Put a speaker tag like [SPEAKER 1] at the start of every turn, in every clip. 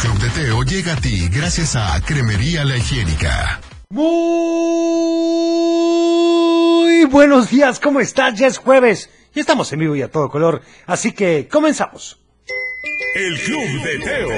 [SPEAKER 1] Club de Teo llega a ti gracias a Cremería La Higiénica.
[SPEAKER 2] Muy buenos días, ¿cómo estás? Ya es jueves y estamos en vivo y a todo color, así que comenzamos.
[SPEAKER 3] El Club de Teo.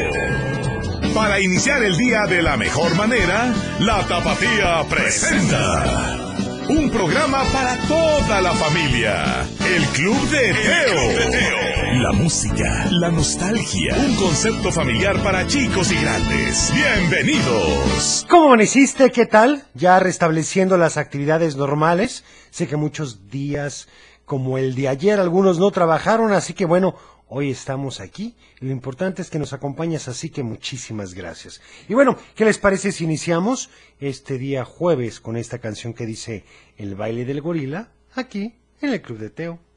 [SPEAKER 3] Para iniciar el día de la mejor manera, la Tapatía presenta. Un programa para toda la familia. El Club de Teo. La música, la nostalgia. Un concepto familiar para chicos y grandes. Bienvenidos.
[SPEAKER 2] ¿Cómo amaneciste? ¿Qué tal? Ya restableciendo las actividades normales. Sé que muchos días como el de ayer algunos no trabajaron, así que bueno, hoy estamos aquí. Lo importante es que nos acompañas, así que muchísimas gracias. Y bueno, ¿qué les parece si iniciamos este día jueves con esta canción que dice El baile del gorila aquí en el Club de Teo?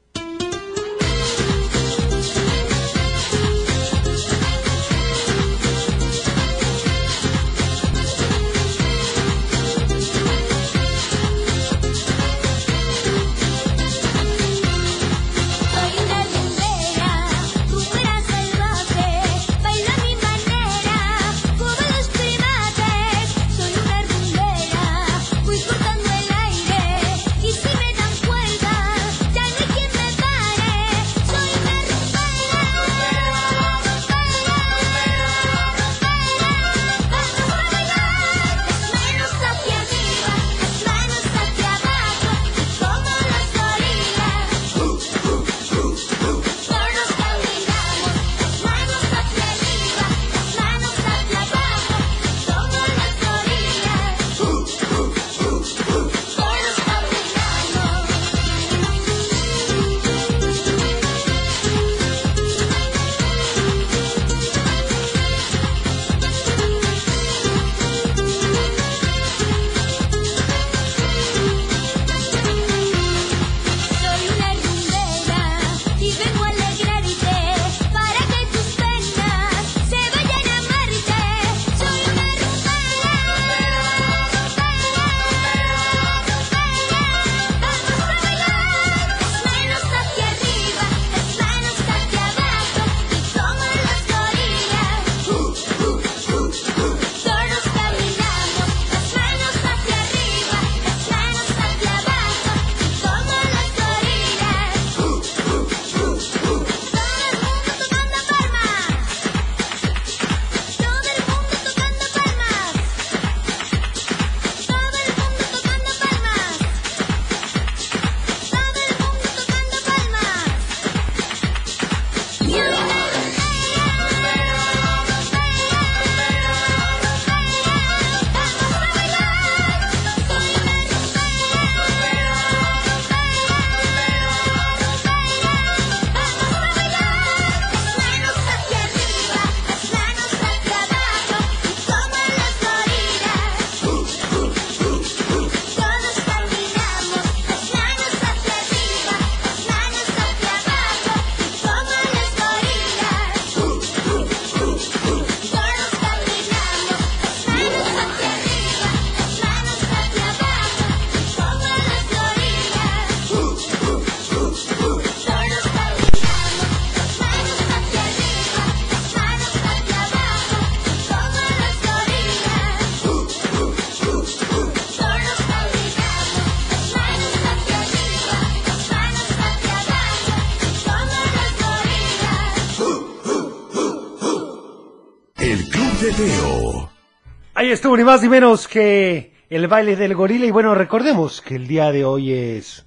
[SPEAKER 2] Ahí estuvo ni más ni menos que el baile del gorila y bueno, recordemos que el día de hoy es...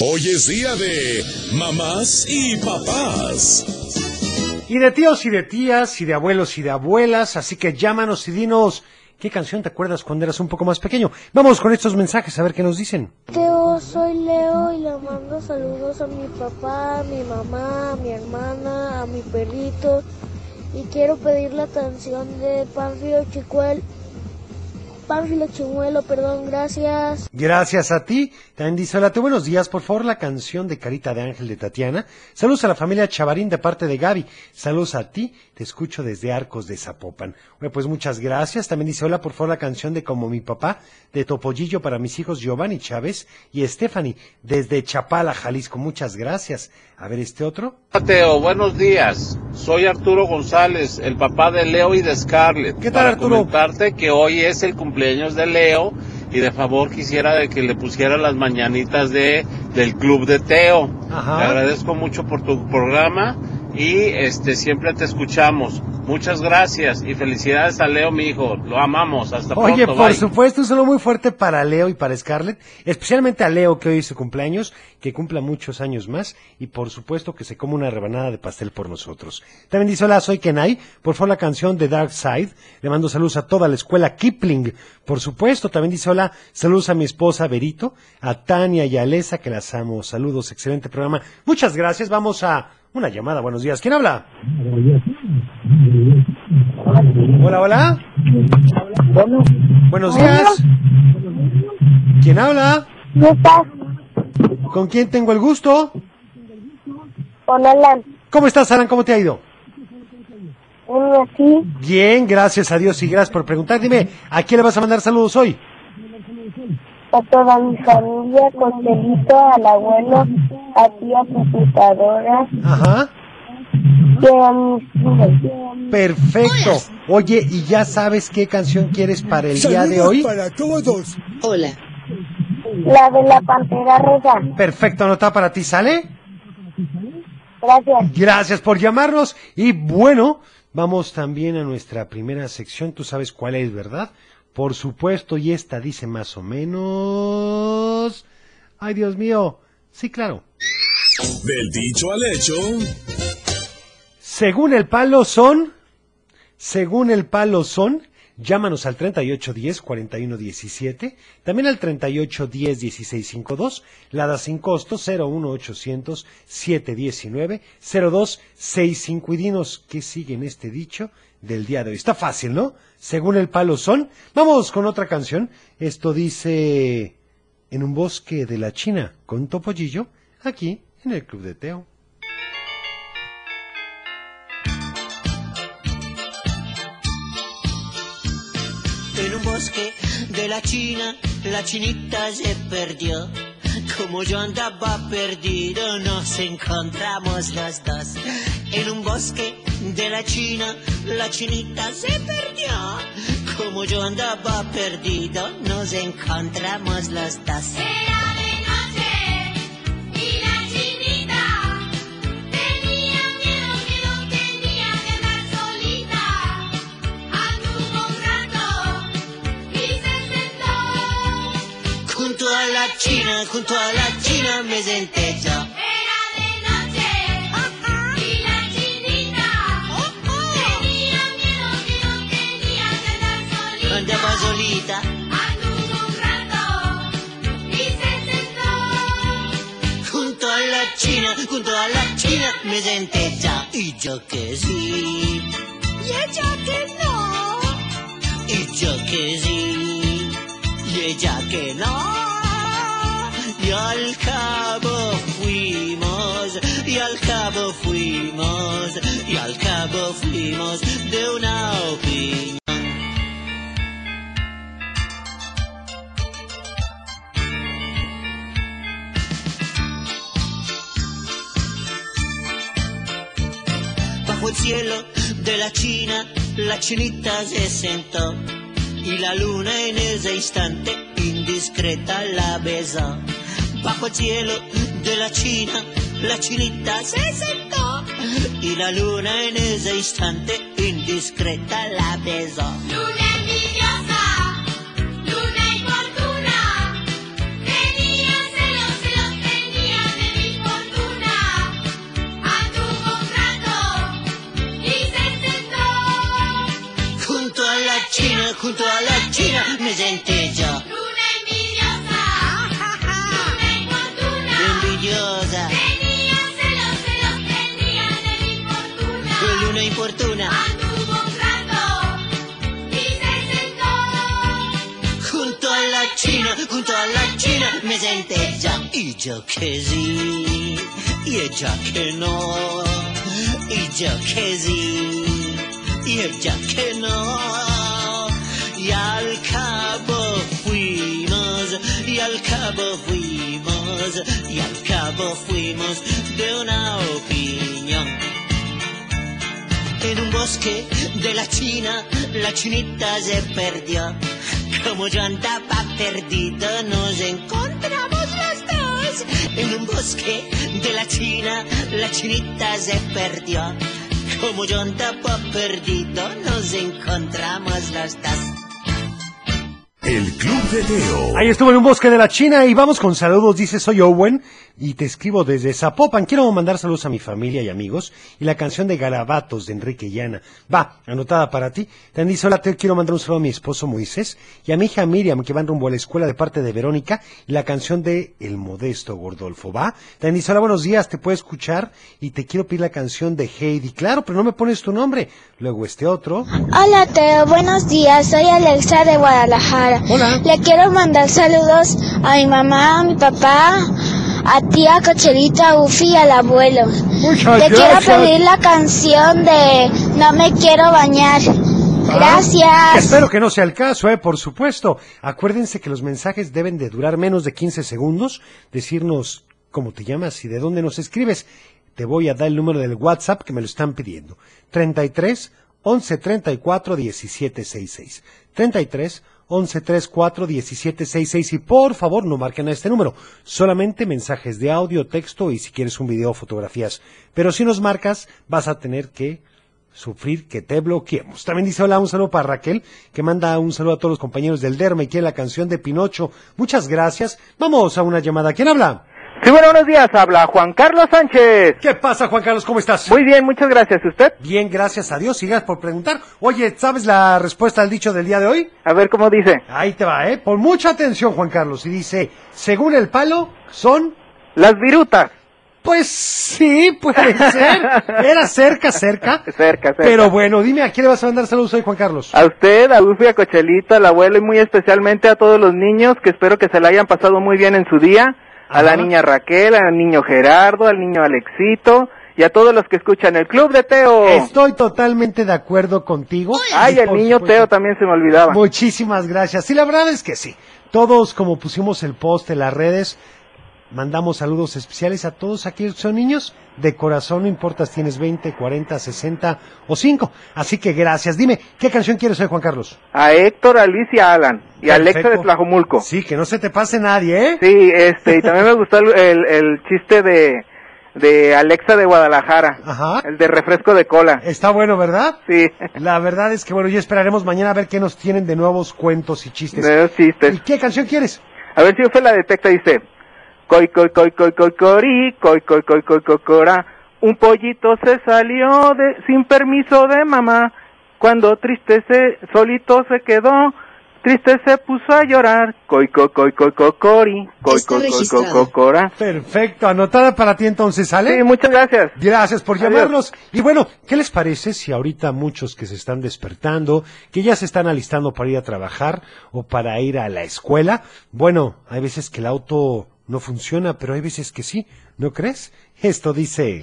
[SPEAKER 3] Hoy es día de mamás y papás.
[SPEAKER 2] Y de tíos y de tías y de abuelos y de abuelas, así que llámanos y dinos qué canción te acuerdas cuando eras un poco más pequeño. Vamos con estos mensajes a ver qué nos dicen.
[SPEAKER 4] Teo, soy Leo y le mando saludos a mi papá, a mi mamá, a mi hermana, a mi perrito. Y quiero pedir la canción de Panfilo Chicuel Pánfilo Chimuelo, perdón, gracias.
[SPEAKER 2] Gracias a ti. También dice, hola, te buenos días. Por favor, la canción de Carita de Ángel de Tatiana. Saludos a la familia Chavarín de parte de Gaby. Saludos a ti. Te escucho desde Arcos de Zapopan. Bueno, pues muchas gracias. También dice, hola, por favor, la canción de Como mi papá de Topollillo para mis hijos Giovanni Chávez y Stephanie desde Chapala, Jalisco. Muchas gracias. A ver, este otro.
[SPEAKER 5] Mateo, buenos días. Soy Arturo González, el papá de Leo y de Scarlett.
[SPEAKER 2] ¿Qué tal,
[SPEAKER 5] Para
[SPEAKER 2] Arturo?
[SPEAKER 5] comentarte que hoy es el cumpleaños de Leo y de favor quisiera de que le pusiera las mañanitas de del club de Teo.
[SPEAKER 2] Ajá.
[SPEAKER 5] Te agradezco mucho por tu programa y este siempre te escuchamos. Muchas gracias y felicidades a Leo, mi hijo. Lo amamos. Hasta
[SPEAKER 2] Oye,
[SPEAKER 5] pronto.
[SPEAKER 2] por
[SPEAKER 5] bye.
[SPEAKER 2] supuesto, un saludo muy fuerte para Leo y para Scarlett, especialmente a Leo que hoy es su cumpleaños, que cumpla muchos años más y por supuesto que se come una rebanada de pastel por nosotros. También dice, hola, soy Kenai, por favor la canción de Dark Side, le mando saludos a toda la escuela Kipling, por supuesto, también dice, hola, saludos a mi esposa Berito, a Tania y a Alesa, que las amo, saludos, excelente programa. Muchas gracias, vamos a una llamada, buenos días, ¿quién habla? Hola, hola. Buenos días. ¿Quién habla? ¿Con quién tengo el gusto?
[SPEAKER 4] Con Alan.
[SPEAKER 2] ¿Cómo estás, Alan? ¿Cómo te ha ido? Bien, gracias a Dios y gracias por preguntar. Dime, ¿a quién le vas a mandar saludos hoy?
[SPEAKER 4] A toda mi familia, Costelito, al abuelo, a ti, a computadora,
[SPEAKER 2] Ajá.
[SPEAKER 4] y a mis hijos.
[SPEAKER 2] Perfecto. Oye, ¿y ya sabes qué canción quieres para el día de hoy?
[SPEAKER 6] para todos.
[SPEAKER 7] Hola.
[SPEAKER 4] La de la pantera rosa.
[SPEAKER 2] Perfecto, anota para ti, ¿sale?
[SPEAKER 4] Gracias.
[SPEAKER 2] Gracias por llamarnos. Y bueno, vamos también a nuestra primera sección. Tú sabes cuál es, ¿verdad? Por supuesto, y esta dice más o menos... Ay, Dios mío. Sí, claro.
[SPEAKER 3] Del dicho al hecho,
[SPEAKER 2] Según el palo son, según el palo son, llámanos al 3810 4117, también al 3810 1652, la da sin costo 01800 719 0265 y dinos qué sigue en este dicho del día de hoy. Está fácil, ¿no? Según el palo son. Vamos con otra canción. Esto dice en un bosque de la China con Topollillo, aquí en el Club de Teo.
[SPEAKER 7] De la China, la chinita se perdió. Como yo andaba perdido, nos encontramos los dos. En un bosque de la China, la chinita se perdió. Como yo andaba perdido, nos encontramos los dos. A la China, junto a la China me senté yo.
[SPEAKER 8] Era de noche y la chinita tenía miedo, miedo tenía de andar solita.
[SPEAKER 7] Andaba solita.
[SPEAKER 8] Anduvo un rato y se sentó.
[SPEAKER 7] Junto a la China, junto a la China me senté ya. Y yo que sí. Y ella que no. Y yo que sí. Y ella que no. Al cabo fuimos, y al cabo fuimos, y al cabo fuimos de una opinión. Bajo el cielo de la China, la chinita se sentó y la luna en ese instante indiscreta la besó. Bajo el cielo de la China, la chinita se sentó y la luna en ese instante indiscreta la besó.
[SPEAKER 8] Luna envidiosa, luna importuna, tenía celos, celos tenía de mi fortuna. Anduvo un rato y se sentó.
[SPEAKER 7] Junto a la China, junto a la China me senté yo. Sí, y ella que no. Y al cabo fuimos, y al cabo fuimos, y al cabo fuimos de una opinión. En un bosque de la China, la chinita se perdió. Como yo andaba perdido, nos encontramos los dos. En un bosque de la China, la chinita se perdió. Como yo andaba perdido, nos encontramos los dos.
[SPEAKER 3] El Club de Teo.
[SPEAKER 2] Ahí estuvo en un bosque de la China y vamos con saludos. Dice, soy Owen y te escribo desde Zapopan. Quiero mandar saludos a mi familia y amigos y la canción de Garabatos de Enrique Llana. Va, anotada para ti. También dice, hola, te quiero mandar un saludo a mi esposo Moisés y a mi hija Miriam que van rumbo a la escuela de parte de Verónica y la canción de El Modesto Gordolfo. Va. También dice, hola, buenos días, te puedo escuchar y te quiero pedir la canción de Heidi. Claro, pero no me pones tu nombre. Luego este otro.
[SPEAKER 4] Hola Teo, buenos días, soy Alexa de Guadalajara.
[SPEAKER 2] Hola.
[SPEAKER 4] Le quiero mandar saludos a mi mamá, a mi papá, a tía Cochelita, a Ufi y al abuelo.
[SPEAKER 2] Muchas
[SPEAKER 4] Le quiero pedir la canción de No me quiero bañar. Gracias.
[SPEAKER 2] Espero que no sea el caso, eh, por supuesto. Acuérdense que los mensajes deben de durar menos de 15 segundos, decirnos cómo te llamas y de dónde nos escribes. Te voy a dar el número del WhatsApp que me lo están pidiendo. 33 11 34 17 66. 33 11 34 17 66 y por favor no marquen a este número. Solamente mensajes de audio, texto y si quieres un video fotografías. Pero si nos marcas vas a tener que sufrir que te bloqueemos. También dice hola, un saludo para Raquel, que manda un saludo a todos los compañeros del Derma y quiere la canción de Pinocho. Muchas gracias. Vamos a una llamada. ¿Quién habla?
[SPEAKER 6] Sí, bueno, buenos días. Habla Juan Carlos Sánchez.
[SPEAKER 2] ¿Qué pasa, Juan Carlos? ¿Cómo estás?
[SPEAKER 6] Muy bien, muchas gracias. ¿Usted?
[SPEAKER 2] bien, gracias a Dios. Sigas por preguntar. Oye, ¿sabes la respuesta al dicho del día de hoy?
[SPEAKER 6] A ver cómo dice.
[SPEAKER 2] Ahí te va, ¿eh? Pon mucha atención, Juan Carlos. Y dice, según el palo, son...
[SPEAKER 6] Las virutas.
[SPEAKER 2] Pues sí, puede ser. Era cerca, cerca.
[SPEAKER 6] Cerca, cerca.
[SPEAKER 2] Pero bueno, dime, ¿a quién le vas a mandar saludos hoy, Juan Carlos?
[SPEAKER 6] A usted, a Ufi, a Cochelita, al abuelo y muy especialmente a todos los niños que espero que se la hayan pasado muy bien en su día. A la niña Raquel, al niño Gerardo, al niño Alexito y a todos los que escuchan el Club de Teo.
[SPEAKER 2] Estoy totalmente de acuerdo contigo.
[SPEAKER 6] Ay,
[SPEAKER 2] Y
[SPEAKER 6] el niño
[SPEAKER 2] supuesto-
[SPEAKER 6] Teo también se me olvidaba.
[SPEAKER 2] Muchísimas gracias. Sí, la verdad es que sí. Todos, como pusimos el post en las redes, mandamos saludos especiales a todos aquellos que son niños. De corazón, no importa si tienes 20, 40, 60 o 5. Así que gracias. Dime, ¿qué canción quieres hoy, Juan Carlos?
[SPEAKER 6] A Héctor, a Luis y a Alan. Y a Alexa de
[SPEAKER 2] Perfecto.
[SPEAKER 6] Tlajomulco.
[SPEAKER 2] Sí, que no se te pase nadie, ¿eh?
[SPEAKER 6] Sí, este, y también me gustó el, el, el chiste de, de Alexa de Guadalajara.
[SPEAKER 2] Ajá.
[SPEAKER 6] El de refresco de cola.
[SPEAKER 2] Está bueno, ¿verdad?
[SPEAKER 6] Sí,
[SPEAKER 2] La verdad es que, bueno, ya esperaremos mañana a ver qué nos tienen de nuevos cuentos y chistes.
[SPEAKER 6] de los chistes.
[SPEAKER 2] ¿Y qué canción quieres?
[SPEAKER 6] A ver si usted la detecta, dice. Coi, coi, coi, coi, coi, cori, coi, coi, coi, coi, coi, cora. Un pollito se salió de, sin permiso de mamá. Cuando triste se, solito se quedó, triste se puso a llorar. Coi, coi, coi, coi, coi, cori, coi, coi, coi, coi, coi, cora.
[SPEAKER 2] Perfecto, anotada para ti entonces, ¿sale?
[SPEAKER 6] Sí, muchas gracias.
[SPEAKER 2] Gracias por
[SPEAKER 6] Adiós.
[SPEAKER 2] llamarnos. Y bueno, ¿qué les parece si ahorita muchos que se están despertando, que ya se están alistando para ir a trabajar o para ir a la escuela? Bueno, hay veces que el auto no funciona, pero hay veces que sí, ¿no crees? Esto dice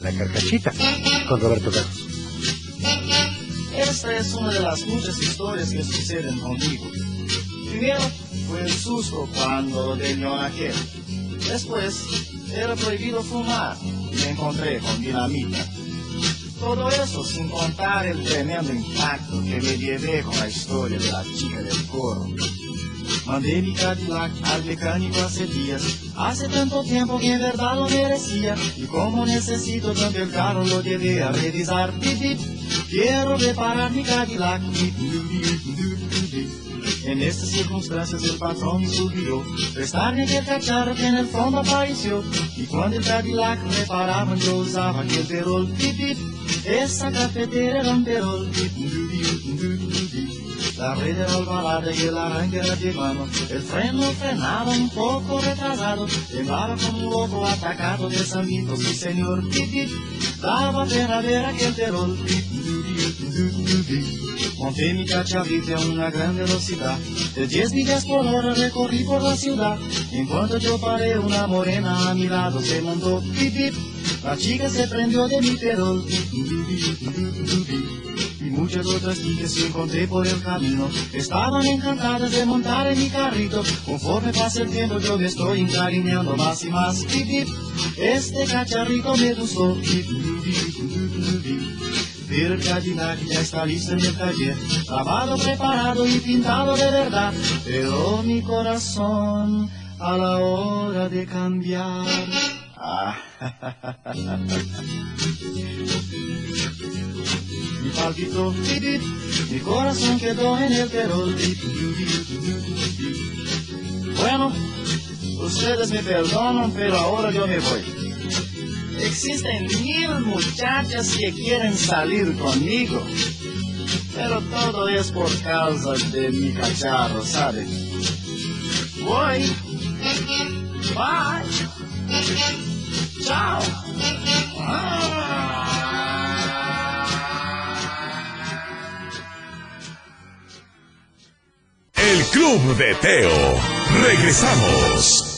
[SPEAKER 2] la carcachita con Roberto Carlos.
[SPEAKER 9] Esta es una de las muchas historias que suceden conmigo. Primero fue el susto cuando ordeñó aquel. Después era prohibido fumar y me encontré con dinamita. Todo eso sin contar el tremendo impacto que me llevé con la historia de la chica del coro. Mandé mi Cadillac al mecánico hace días. Hace tanto tiempo que en verdad lo merecía. Y como necesito tanto el carro lo llevé a revisar. Pip, pip. Quiero reparar mi Cadillac. Pip. En estas circunstancias el patrón me sugirió prestarme aquel cacharro que en el fondo apareció. Y cuando el Cadillac reparaban yo usaba aquel perol. Pip, pip. Esa cafetera era un perol. Pip, du, du, du. La rilla era albalada y el arranque era llevado. El freno frenaba un poco retrasado. Llevaba como un loco atacado de sanguitos. Sí, señor, daba pena ver aquel terror. Monté mi cachavita a una gran velocidad. De 10 millas por hora recorrí por la ciudad. En cuanto yo paré, una morena a mi lado se montó. Pip, pip. La chica se prendió de mi terror muchas otras chicas que encontré por el camino estaban encantadas de montar en mi carrito. Conforme pasa el tiempo yo me estoy encariñando más y más. Este cacharrito me gustó. Pero el Cadillac ya está listo en el taller, lavado, preparado y pintado de verdad. Pero mi corazón a la hora de cambiar. Ah. mi palpitó, mi corazón quedó en el perol. Bueno, ustedes me perdonan, pero ahora yo me voy. Existen mil muchachas que quieren salir conmigo, pero todo es por causa de mi cacharro, ¿sabe? Voy. Bye. Chao.
[SPEAKER 10] Ah. Club de Teo. Regresamos.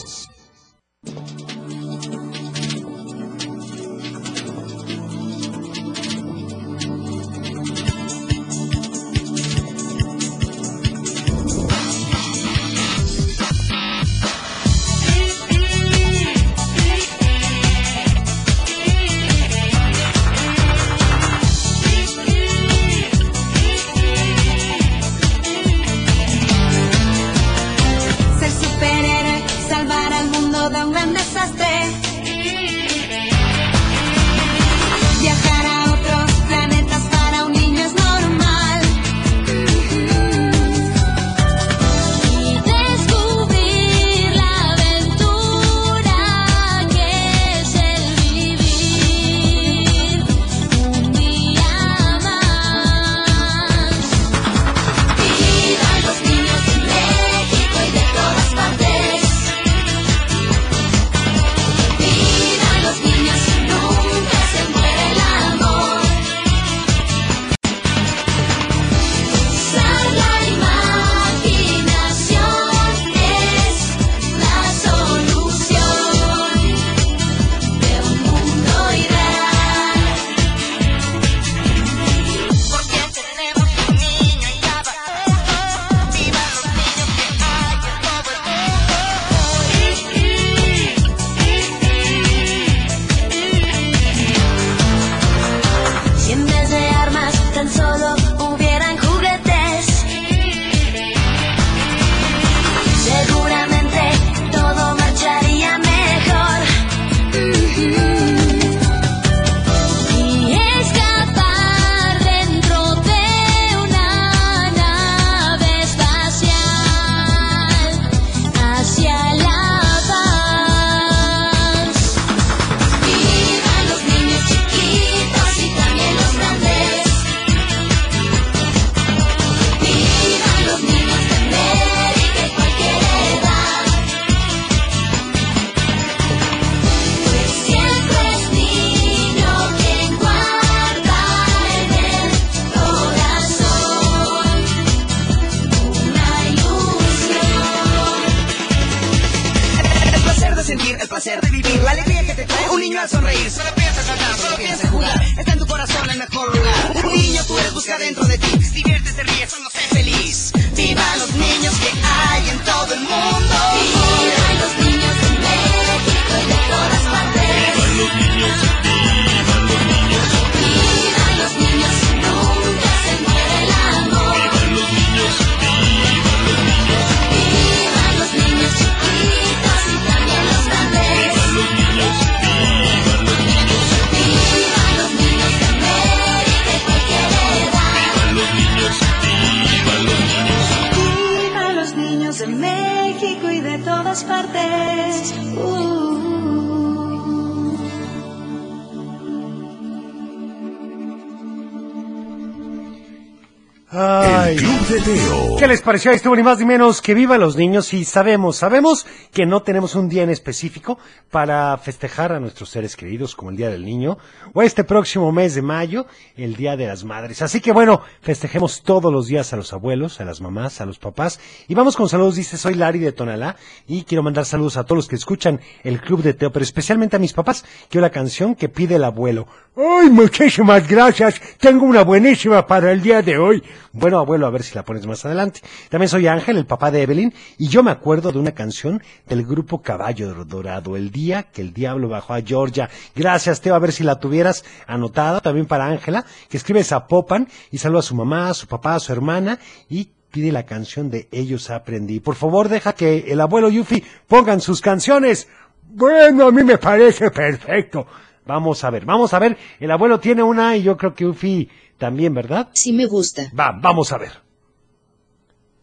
[SPEAKER 2] ¿Qué les pareció? Estuvo ni más ni menos que viva los niños y sabemos, sabemos que no tenemos un día en específico para festejar a nuestros seres queridos como el Día del Niño o este próximo mes de mayo, el Día de las Madres. Así que bueno, festejemos todos los días a los abuelos, a las mamás, a los papás y vamos con saludos. Dice, soy Lari de Tonalá y quiero mandar saludos a todos los que escuchan el Club de Teo, pero especialmente a mis papás. Quiero la canción que pide el abuelo. Ay, muchísimas gracias. Tengo una buenísima para el día de hoy. Bueno, abuelo, a ver si la pones más adelante. También soy Ángel, el papá de Evelyn, y yo me acuerdo de una canción del grupo Caballo Dorado, el día que el diablo bajó a Georgia. Gracias, Teo, a ver si la tuvieras anotada. También para Ángela, que escribe Zapopan y saluda a su mamá, a su papá, a su hermana y pide la canción de Ellos Aprendí. Por favor, deja que el abuelo Yufi pongan sus canciones. Bueno, a mí me parece perfecto. Vamos a ver, vamos a ver. El abuelo tiene una y yo creo que Ufi también, ¿verdad?
[SPEAKER 10] Sí me gusta.
[SPEAKER 2] Va, vamos a ver.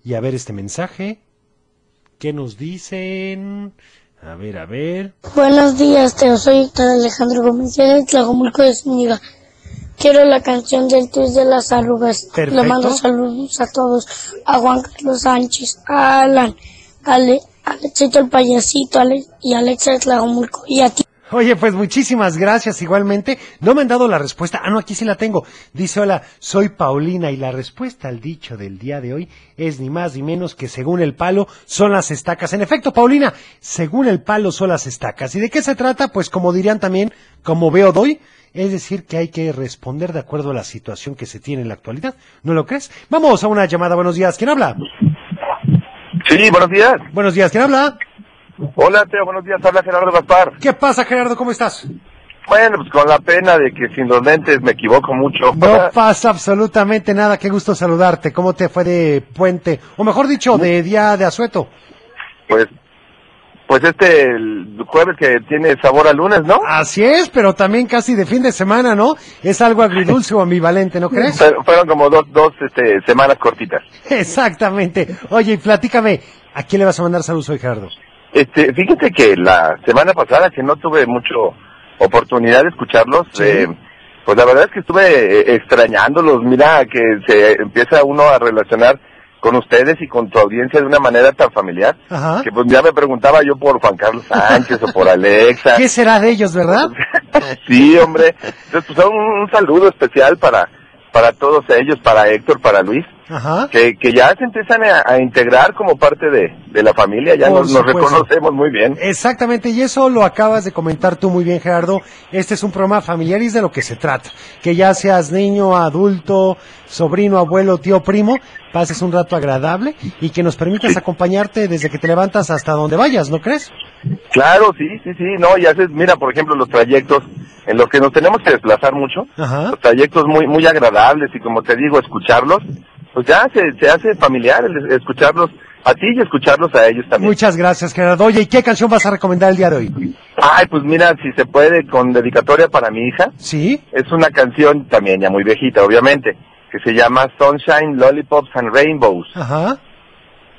[SPEAKER 2] Y a ver este mensaje. ¿Qué nos dicen? A ver, a ver.
[SPEAKER 4] Buenos días, Teo. Soy Alejandro Gómez de Tlajomulco de Zúñiga. Quiero la canción del twist de las arrugas.
[SPEAKER 2] Perfecto.
[SPEAKER 4] Le mando saludos a todos. A Juan Carlos Sánchez, a Alan, a Ale, a Alexito el payasito Ale, y a Alexa de Tlajomulco. Y a ti.
[SPEAKER 2] Oye, pues muchísimas gracias igualmente. No me han dado la respuesta. Ah, no, aquí sí la tengo. Dice, hola, soy Paulina y la respuesta al dicho del día de hoy es ni más ni menos que según el palo son las estacas. En efecto, Paulina, según el palo son las estacas. ¿Y de qué se trata? Pues como dirían también, como veo doy, es decir, que hay que responder de acuerdo a la situación que se tiene en la actualidad. ¿No lo crees? Vamos a una llamada. Buenos días. ¿Quién habla?
[SPEAKER 11] Sí, buenos días.
[SPEAKER 2] Buenos días. ¿Quién habla?
[SPEAKER 11] Hola, Teo, buenos días. Habla Gerardo Gaspar.
[SPEAKER 2] ¿Qué pasa, Gerardo? ¿Cómo estás?
[SPEAKER 11] Bueno, pues con la pena de que sin los lentes me equivoco mucho.
[SPEAKER 2] No pasa absolutamente nada. Qué gusto saludarte. ¿Cómo te fue de puente? O mejor dicho, de día de asueto.
[SPEAKER 11] Pues, pues este el jueves que tiene sabor a lunes, ¿no?
[SPEAKER 2] Así es, pero también casi de fin de semana, ¿no? Es algo agridulce o ambivalente, ¿no crees?
[SPEAKER 11] Pero fueron como dos, dos este, semanas cortitas.
[SPEAKER 2] Exactamente. Oye, y platícame, ¿a quién le vas a mandar saludos hoy, Gerardo?
[SPEAKER 11] Este, fíjate que la semana pasada que no tuve mucho oportunidad de escucharlos, eh, pues la verdad es que estuve eh, extrañándolos. Mira que se empieza uno a relacionar con ustedes y con tu audiencia de una manera tan familiar
[SPEAKER 2] Ajá.
[SPEAKER 11] que pues ya me preguntaba yo por Juan Carlos Sánchez o por Alexa.
[SPEAKER 2] ¿Qué será de ellos, verdad?
[SPEAKER 11] Sí, hombre. Entonces, pues un, un saludo especial para para todos ellos, para Héctor, para Luis,
[SPEAKER 2] Ajá.
[SPEAKER 11] que, que ya se empiezan a, a integrar como parte de, de la familia, ya nos, reconocemos muy bien.
[SPEAKER 2] Exactamente, y eso lo acabas de comentar tú muy bien, Gerardo. Este es un programa familiar y es de lo que se trata. Que ya seas niño, adulto, sobrino, abuelo, tío, primo, pases un rato agradable y que nos permitas acompañarte desde que te levantas hasta donde vayas, ¿no crees?
[SPEAKER 11] Claro, sí, sí, sí, no, y haces, mira, por ejemplo, los trayectos en los que nos tenemos que desplazar mucho,
[SPEAKER 2] Ajá.
[SPEAKER 11] los trayectos muy muy agradables y como te digo, escucharlos, pues ya se, se hace familiar el escucharlos a ti y escucharlos a ellos también.
[SPEAKER 2] Muchas gracias, Gerardo. Oye, ¿y qué canción vas a recomendar el día de hoy?
[SPEAKER 11] Ay, pues mira, si se puede, con dedicatoria para mi hija.
[SPEAKER 2] Sí.
[SPEAKER 11] Es una canción también ya muy viejita, obviamente, que se llama Sunshine, Lollipops and Rainbows.
[SPEAKER 2] Ajá.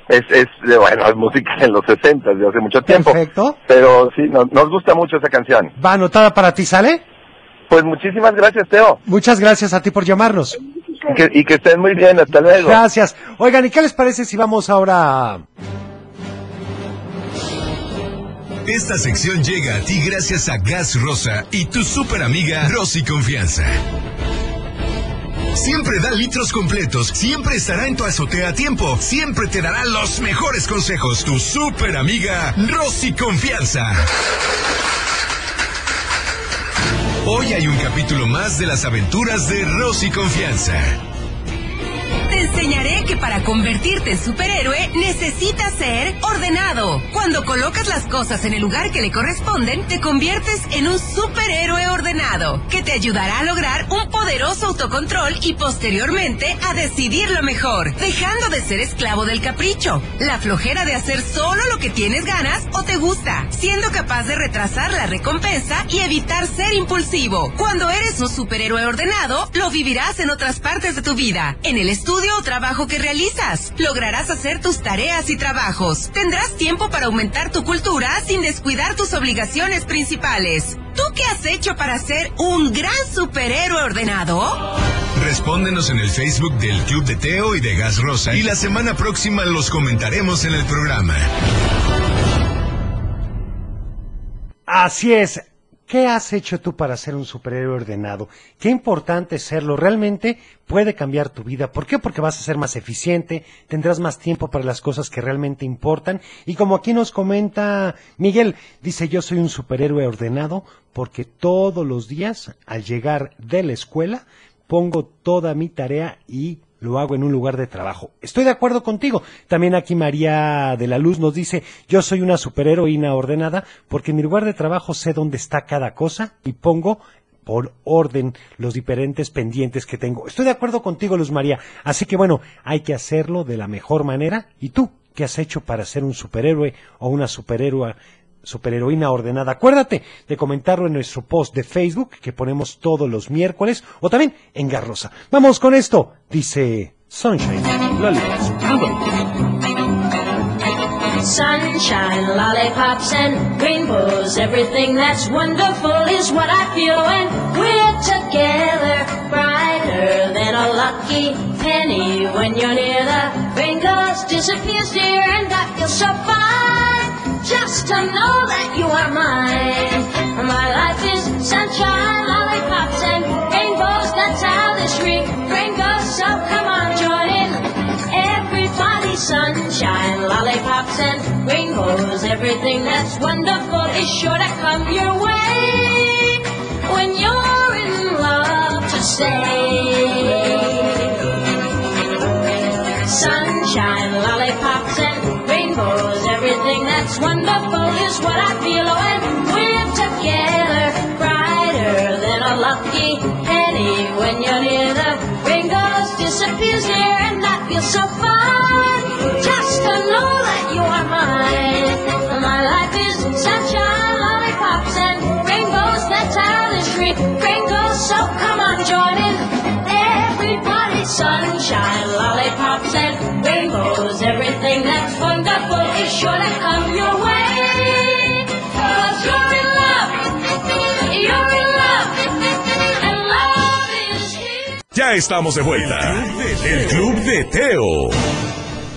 [SPEAKER 11] Es, es, bueno, es música de los 60, de hace mucho tiempo.
[SPEAKER 2] Perfecto.
[SPEAKER 11] Pero sí, nos, nos gusta mucho esa canción.
[SPEAKER 2] Va anotada para ti, ¿sale?
[SPEAKER 11] Pues muchísimas gracias, Teo.
[SPEAKER 2] Muchas gracias a ti por llamarnos.
[SPEAKER 11] Y que, y que estén muy bien, hasta luego.
[SPEAKER 2] Gracias. Oigan, ¿y qué les parece si vamos ahora a...
[SPEAKER 1] Esta sección llega a ti gracias a Gas Rosa y tu super amiga Rosy Confianza. Siempre da litros completos, siempre estará en tu azotea a tiempo, siempre te dará los mejores consejos. Tu super amiga Rosy Confianza. Hoy hay un capítulo más de las aventuras de Rosy Confianza.
[SPEAKER 12] Enseñaré que para convertirte en superhéroe necesitas ser ordenado. Cuando colocas las cosas en el lugar que le corresponden, te conviertes en un superhéroe ordenado, que te ayudará a lograr un poderoso autocontrol y posteriormente a decidir lo mejor, dejando de ser esclavo del capricho, la flojera de hacer solo lo que tienes ganas o te gusta, siendo capaz de retrasar la recompensa y evitar ser impulsivo. Cuando eres un superhéroe ordenado, lo vivirás en otras partes de tu vida, en el estudio trabajo que realizas. Lograrás hacer tus tareas y trabajos. Tendrás tiempo para aumentar tu cultura sin descuidar tus obligaciones principales. ¿Tú qué has hecho para ser un gran superhéroe ordenado?
[SPEAKER 1] Respóndenos en el Facebook del Club de Teo y de Gas Rosa y la semana próxima los comentaremos en el programa.
[SPEAKER 2] Así es. ¿Qué has hecho tú para ser un superhéroe ordenado? Qué importante serlo. Realmente puede cambiar tu vida. ¿Por qué? Porque vas a ser más eficiente, tendrás más tiempo para las cosas que realmente importan. Y como aquí nos comenta Miguel, dice yo soy un superhéroe ordenado porque todos los días al llegar de la escuela pongo toda mi tarea y lo hago en un lugar de trabajo. Estoy de acuerdo contigo. También aquí María de la Luz nos dice, yo soy una superheroína ordenada porque en mi lugar de trabajo sé dónde está cada cosa y pongo por orden los diferentes pendientes que tengo. Estoy de acuerdo contigo, Luz María. Así que bueno, hay que hacerlo de la mejor manera. ¿Y tú qué has hecho para ser un superhéroe o una superhéroe? Superheroína ordenada. Acuérdate de comentarlo en nuestro post de Facebook que ponemos todos los miércoles o también en Garrosa. Vamos con esto, dice Sunshine Lollipops.
[SPEAKER 10] Sunshine, lollipops, and rainbows. Everything that's wonderful is what I feel when we're together. Brighter than a lucky penny when you're near. The rain goes, disappears, dear, and I feel so fine. Just to know that you are mine. My life is sunshine, lollipops, and rainbows. That's how this refrain goes. So come on, join in. Everybody, sunshine, lollipops, and rainbows. Everything that's wonderful is sure to come your way when you're in love to stay. Is what I feel when we're together. Brighter than a lucky penny when you're near. The rain goes, disappears here, and I feel so fine. Just to know that you are mine. My life is sunshine, lollipops, and rainbows. That's how this rain goes. So come on, join in. Everybody, sunshine, lollipops, and rainbows. Everything that's wonderful is sure to come
[SPEAKER 3] Ya estamos de vuelta. El Club de Teo.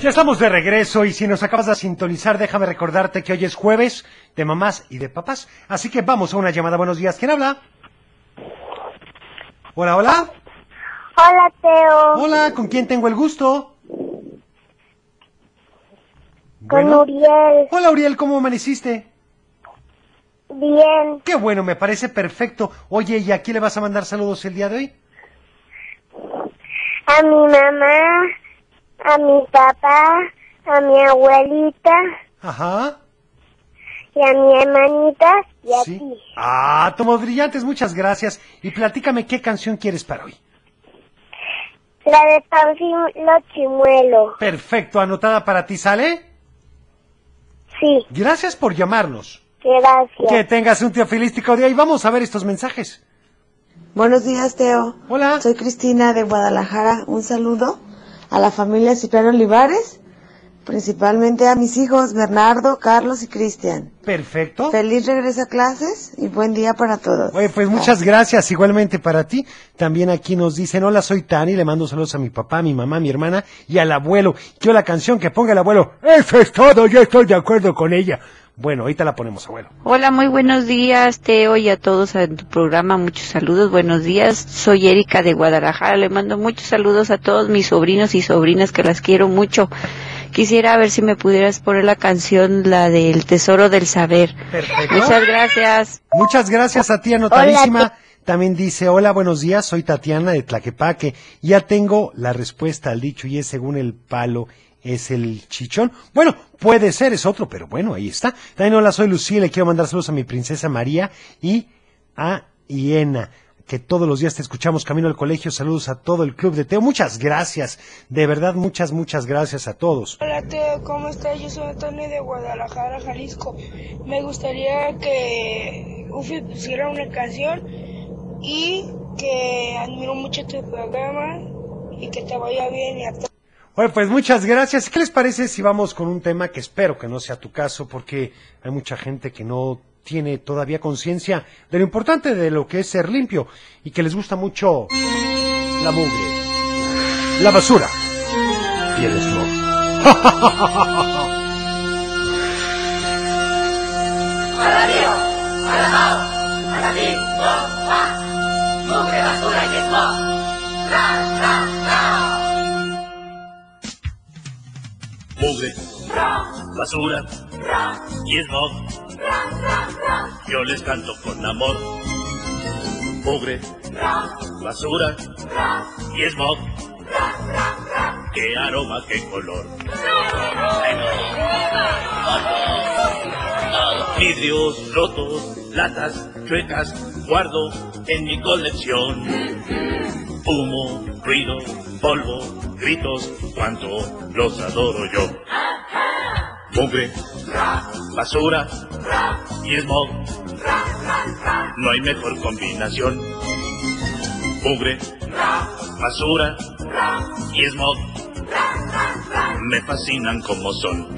[SPEAKER 2] Ya estamos de regreso y si nos acabas de sintonizar, déjame recordarte que hoy es jueves de mamás y de papás. Así que vamos a una llamada. Buenos días. ¿Quién habla? Hola, hola.
[SPEAKER 13] Hola, Teo.
[SPEAKER 2] Hola, ¿con quién tengo el gusto?
[SPEAKER 13] Con
[SPEAKER 2] Bueno.
[SPEAKER 13] Uriel.
[SPEAKER 2] Hola, Uriel, ¿cómo amaneciste?
[SPEAKER 13] Bien.
[SPEAKER 2] Qué bueno, me parece perfecto. Oye, ¿y a quién le vas a mandar saludos el día de hoy?
[SPEAKER 13] A mi mamá, a mi papá, a mi abuelita
[SPEAKER 2] Ajá.
[SPEAKER 13] y a mi hermanita y a
[SPEAKER 2] Sí.
[SPEAKER 13] ti.
[SPEAKER 2] Ah, tomos brillantes, muchas gracias. Y platícame qué canción quieres para hoy.
[SPEAKER 13] La de Panfilo Chimuelo.
[SPEAKER 2] Perfecto, anotada para ti, ¿sale?
[SPEAKER 13] Sí,
[SPEAKER 2] Gracias por llamarnos.
[SPEAKER 13] gracias.
[SPEAKER 2] Que tengas un teofilístico día y vamos a ver estos mensajes.
[SPEAKER 14] Buenos días, Teo.
[SPEAKER 2] Hola.
[SPEAKER 14] Soy Cristina de Guadalajara. Un saludo a la familia Cipriano Olivares, principalmente a mis hijos Bernardo, Carlos y Cristian.
[SPEAKER 2] Perfecto.
[SPEAKER 14] Feliz regreso a clases y buen día para todos.
[SPEAKER 2] Oye, pues muchas gracias, igualmente para ti. También aquí nos dicen, hola, soy Tani, le mando saludos a mi papá, mi mamá, mi hermana y al abuelo. Quiero la canción que ponga el abuelo. Eso es todo, yo estoy de acuerdo con ella. Bueno, ahorita la ponemos, abuelo.
[SPEAKER 15] Hola, muy buenos días, Teo, y a todos en tu programa. Muchos saludos, buenos días. Soy Erika de Guadalajara. Le mando muchos saludos a todos mis sobrinos y sobrinas que las quiero mucho. Quisiera ver si me pudieras poner la canción, la del Tesoro del Saber.
[SPEAKER 2] Perfecto.
[SPEAKER 15] Muchas gracias.
[SPEAKER 2] Muchas gracias a ti, anotadísima. También dice, hola, buenos días, soy Tatiana de Tlaquepaque. Ya tengo la respuesta al dicho y es según el palo es el chichón. Bueno, puede ser, es otro, pero bueno, ahí está. También hola, soy Lucía, le quiero mandar saludos a mi princesa María y a Hiena, que todos los días te escuchamos camino al colegio. Saludos a todo el club de Teo. Muchas gracias, de verdad, muchas, muchas gracias a todos.
[SPEAKER 16] Hola Teo, ¿cómo estás? Yo soy Antonio de Guadalajara, Jalisco. Me gustaría que Ufi pusiera una canción y que admiro mucho tu programa y que te vaya bien y a todos.
[SPEAKER 2] Bueno, pues muchas gracias. ¿Qué les parece si vamos con un tema que espero que no sea tu caso, porque hay mucha gente que no tiene todavía conciencia de lo importante de lo que es ser limpio y que les gusta mucho la mugre, la basura. Y el smog.
[SPEAKER 17] Mugre, basura y smog. Ra, ra,
[SPEAKER 18] Mugre, basura y smog. Yo les canto con amor. Mugre, basura y smog. Qué aroma, qué color. Vidrios rotos, latas chuecas, guardo en mi colección. Humo, ruido, polvo, gritos, cuanto los adoro yo. Mugre, basura y smog. No hay mejor combinación. Mugre, basura y smog. Me fascinan como son.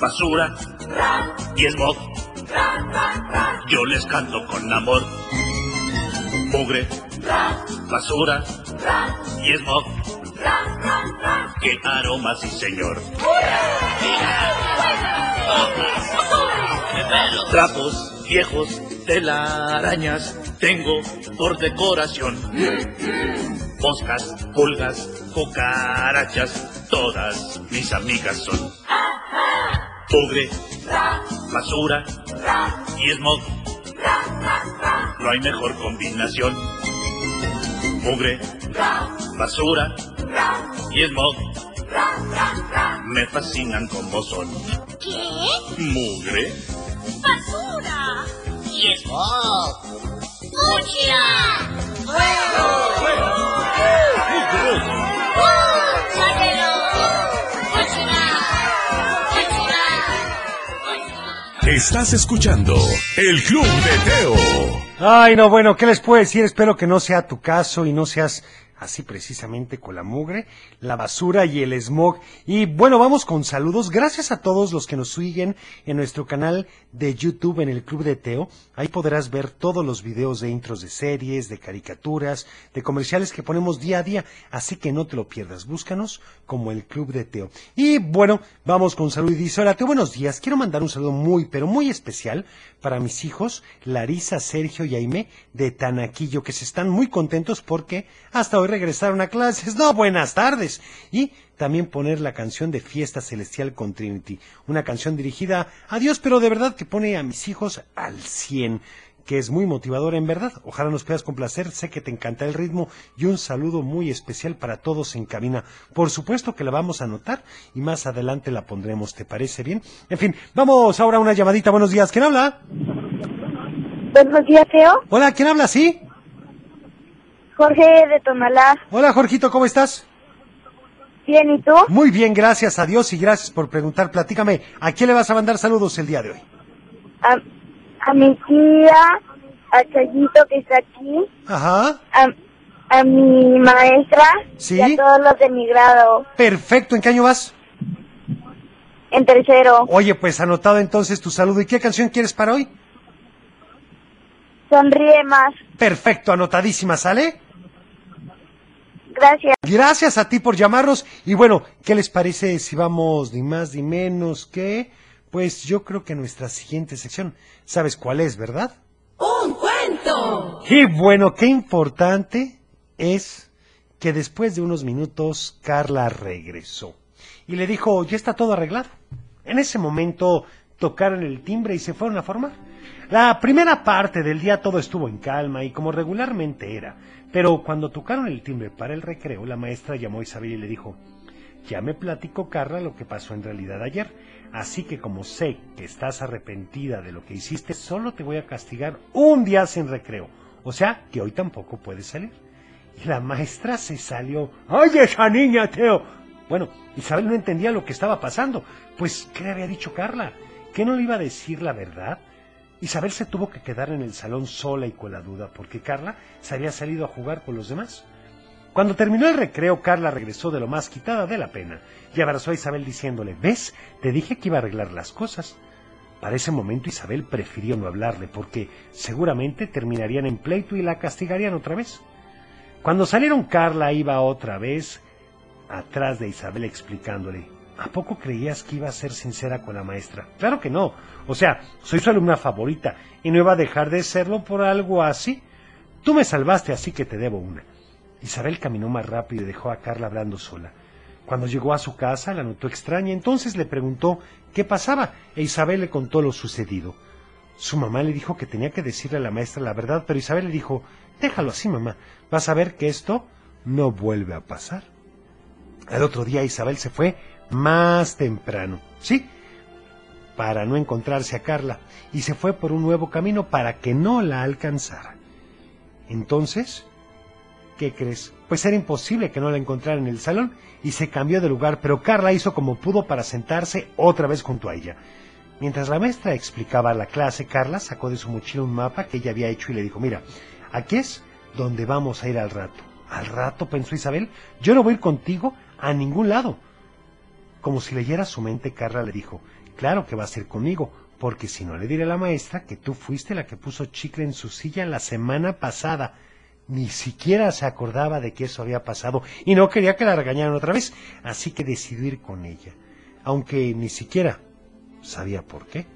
[SPEAKER 18] Basura y smog. Yo les canto con amor. Mugre, basura y smog. Qué aroma, sí señor. Trapos viejos, telarañas, tengo por decoración. Moscas, pulgas, cucarachas, todas mis amigas son. Mugre, basura y smog. No hay mejor combinación. Mugre, basura y smog. Me fascinan como son.
[SPEAKER 17] ¿Qué?
[SPEAKER 18] Mugre,
[SPEAKER 17] ¡Basura! ¡Y smog! ¡Fuchsia!
[SPEAKER 3] Estás escuchando El Club de Teo.
[SPEAKER 2] Ay, no, bueno, ¿qué les puedo decir? Espero que no sea tu caso y no seas así precisamente con la mugre, la basura y el smog. Y bueno, vamos con saludos. Gracias a todos los que nos siguen en nuestro canal de YouTube en el Club de Teo. Ahí podrás ver todos los videos de intros de series, de caricaturas, de comerciales que ponemos día a día. Así que no te lo pierdas. Búscanos como el Club de Teo. Y bueno, vamos con salud. Y dice, hola Teo, buenos días. Quiero mandar un saludo muy, pero muy especial para mis hijos, Larisa, Sergio y Aime de Tanaquillo, que se están muy contentos porque hasta hoy regresaron a clases. No, buenas tardes. Y también poner la canción de Fiesta Celestial con Trinity, una canción dirigida a Dios, pero de verdad que pone a mis hijos al 100 que es muy motivadora en verdad. Ojalá nos puedas complacer, sé que te encanta el ritmo y un saludo muy especial para todos en cabina. Por supuesto que la vamos a anotar y más adelante la pondremos, ¿te parece bien? En fin, vamos ahora a una llamadita. Buenos días, ¿quién habla?
[SPEAKER 13] Buenos días, Teo.
[SPEAKER 2] Hola, ¿quién habla? ¿Sí?
[SPEAKER 13] Jorge de Tonalá.
[SPEAKER 2] Hola, Jorgito, ¿cómo estás?
[SPEAKER 13] Bien, ¿y tú?
[SPEAKER 2] Muy bien, gracias a Dios y gracias por preguntar. Platícame, ¿a quién le vas a mandar saludos el día de hoy?
[SPEAKER 13] A, a mi tía, a Chayito que está aquí,
[SPEAKER 2] Ajá.
[SPEAKER 13] a, a mi maestra
[SPEAKER 2] Sí.
[SPEAKER 13] y a todos los de mi grado.
[SPEAKER 2] Perfecto, ¿en qué año vas?
[SPEAKER 13] En tercero,
[SPEAKER 2] Oye, pues anotado entonces tu saludo. ¿Y qué canción quieres para hoy?
[SPEAKER 13] sonríe más.
[SPEAKER 2] Perfecto, anotadísima, ¿sale?
[SPEAKER 13] Gracias.
[SPEAKER 2] Gracias a ti por llamarnos. Y bueno, ¿qué les parece si vamos ni más ni menos que... Pues yo creo que nuestra siguiente sección, ¿sabes cuál es, verdad?
[SPEAKER 17] ¡Un cuento!
[SPEAKER 2] Y bueno, qué importante es que después de unos minutos Carla regresó y le dijo, ya está todo arreglado. En ese momento tocaron el timbre y se fueron a formar. La primera parte del día todo estuvo en calma y como regularmente era, pero cuando tocaron el timbre para el recreo, la maestra llamó a Isabel y le dijo, ya me platicó Carla lo que pasó en realidad ayer, así que como sé que estás arrepentida de lo que hiciste, solo te voy a castigar un día sin recreo, o sea que hoy tampoco puedes salir. Y la maestra se salió. ¡Oye, esa niña, Teo! Bueno, Isabel no entendía lo que estaba pasando. Pues, ¿qué le había dicho Carla? ¿Que no le iba a decir la verdad? Isabel se tuvo que quedar en el salón sola y con la duda, porque Carla se había salido a jugar con los demás. Cuando terminó el recreo, Carla regresó de lo más quitada de la pena y abrazó a Isabel diciéndole, ¿ves? Te dije que iba a arreglar las cosas. Para ese momento Isabel prefirió no hablarle porque seguramente terminarían en pleito y la castigarían otra vez. Cuando salieron Carla iba otra vez atrás de Isabel explicándole, ¿a poco creías que iba a ser sincera con la maestra? Claro que no. O sea, soy su alumna favorita y no iba a dejar de serlo por algo así. Tú me salvaste, así que te debo una. Isabel caminó más rápido y dejó a Carla hablando sola. Cuando llegó a su casa la notó extraña, entonces le preguntó qué pasaba e Isabel le contó lo sucedido. Su mamá le dijo que tenía que decirle a la maestra la verdad, pero Isabel le dijo, déjalo así, mamá, vas a ver que esto no vuelve a pasar. Al otro día Isabel se fue más temprano, ¿sí? Para no encontrarse a Carla, y se fue por un nuevo camino para que no la alcanzara. Entonces, ¿qué crees? Pues era imposible que no la encontrara en el salón y se cambió de lugar, pero Carla hizo como pudo para sentarse otra vez junto a ella. Mientras la maestra explicaba la clase, Carla sacó de su mochila un mapa que ella había hecho y le dijo, mira, aquí es donde vamos a ir al rato. Al rato, pensó Isabel, yo no voy a ir contigo a ningún lado. Como si leyera su mente, Carla le dijo, claro que vas a ir conmigo, porque si no le diré a la maestra que tú fuiste la que puso chicle en su silla la semana pasada. Ni siquiera se acordaba de que eso había pasado y no quería que la regañaran otra vez, así que decidió ir con ella, aunque ni siquiera sabía por qué.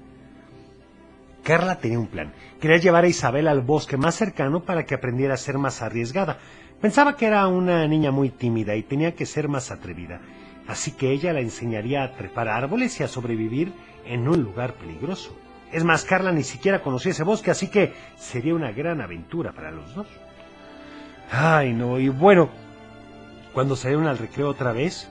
[SPEAKER 2] Carla tenía un plan. Quería llevar a Isabel al bosque más cercano para que aprendiera a ser más arriesgada. Pensaba que era una niña muy tímida y tenía que ser más atrevida. Así que ella la enseñaría a trepar árboles y a sobrevivir en un lugar peligroso. Es más, Carla ni siquiera conocía ese bosque, así que sería una gran aventura para los dos. Ay, no, y bueno, cuando salieron al recreo otra vez,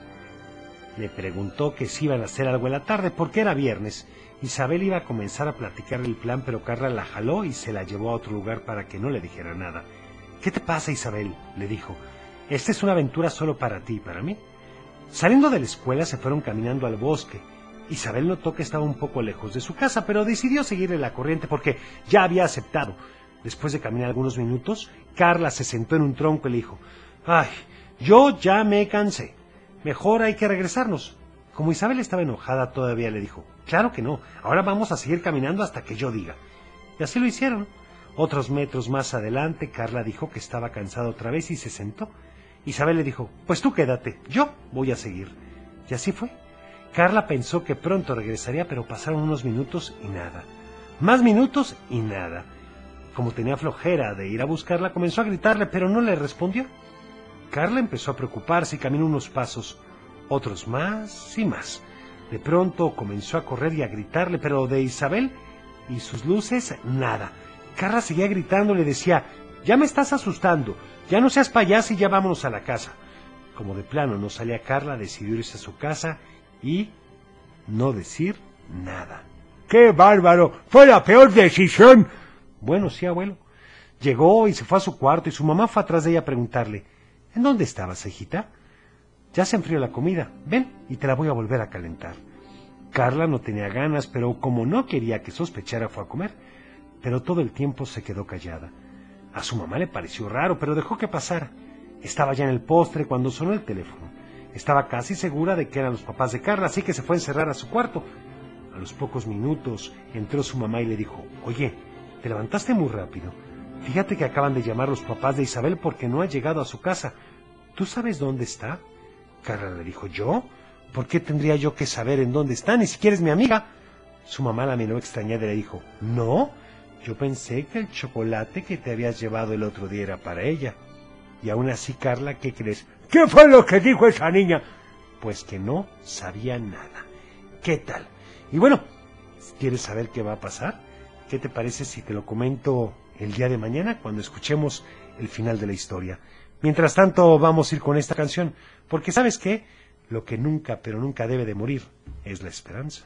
[SPEAKER 2] le preguntó que si iban a hacer algo en la tarde, porque era viernes. Isabel iba a comenzar a platicar el plan, pero Carla la jaló y se la llevó a otro lugar para que no le dijera nada. ¿Qué te pasa, Isabel? le dijo. Esta es una aventura solo para ti y para mí. Saliendo de la escuela se fueron caminando al bosque. Isabel notó que estaba un poco lejos de su casa, pero decidió seguirle la corriente porque ya había aceptado. Después de caminar algunos minutos, Carla se sentó en un tronco y le dijo, Ay, yo ya me cansé. Mejor hay que regresarnos. Como Isabel estaba enojada, todavía le dijo, Claro que no, ahora vamos a seguir caminando hasta que yo diga. Y así lo hicieron. Otros metros más adelante, Carla dijo que estaba cansada otra vez y se sentó. Isabel le dijo, Pues tú quédate, yo voy a seguir. Y así fue. Carla pensó que pronto regresaría, pero pasaron unos minutos y nada. Más minutos y nada. Como tenía flojera de ir a buscarla, comenzó a gritarle, pero no le respondió. Carla empezó a preocuparse y caminó unos pasos, otros más y más. De pronto comenzó a correr y a gritarle, pero de Isabel y sus luces, nada. Carla seguía gritando, le decía, ya me estás asustando, ya no seas payaso y ya vámonos a la casa. Como de plano no salía Carla, decidió irse a su casa y no decir nada. ¡Qué bárbaro! ¡Fue la peor decisión! Bueno, sí, abuelo. Llegó y se fue a su cuarto y su mamá fue atrás de ella a preguntarle, ¿En dónde estabas, hijita? Ya se enfrió la comida. Ven y te la voy a volver a calentar. Carla no tenía ganas, pero como no quería que sospechara fue a comer. Pero todo el tiempo se quedó callada. A su mamá le pareció raro, pero dejó que pasara. Estaba ya en el postre cuando sonó el teléfono. Estaba casi segura de que eran los papás de Carla, así que se fue a encerrar a su cuarto. A los pocos minutos entró su mamá y le dijo, Oye, te levantaste muy rápido. Fíjate que acaban de llamar los papás de Isabel porque no ha llegado a su casa. ¿Tú sabes dónde está? Carla le dijo, ¿yo? ¿Por qué tendría yo que saber en dónde está? Ni siquiera es mi amiga. Su mamá la miró extrañada y le dijo, no, yo pensé que el chocolate que te habías llevado el otro día era para ella. Y aún así, Carla, ¿qué crees? ¿Qué fue lo que dijo esa niña? Pues que no sabía nada. ¿Qué tal? Y bueno, ¿Quieres saber qué va a pasar? ¿Qué te parece si te lo comento el día de mañana cuando escuchemos el final de la historia? Mientras tanto, vamos a ir con esta canción, porque sabes qué? Lo que nunca, pero nunca debe de morir es la esperanza.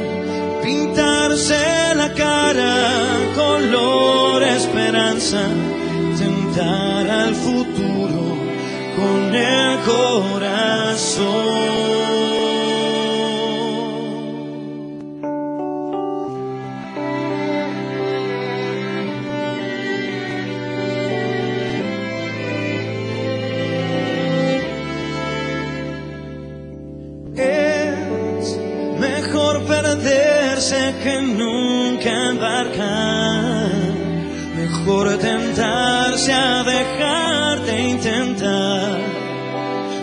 [SPEAKER 19] pintarse la cara, color esperanza, tentar al futuro con el corazón. Nunca embarcar. Mejor tentarse a dejar de intentar.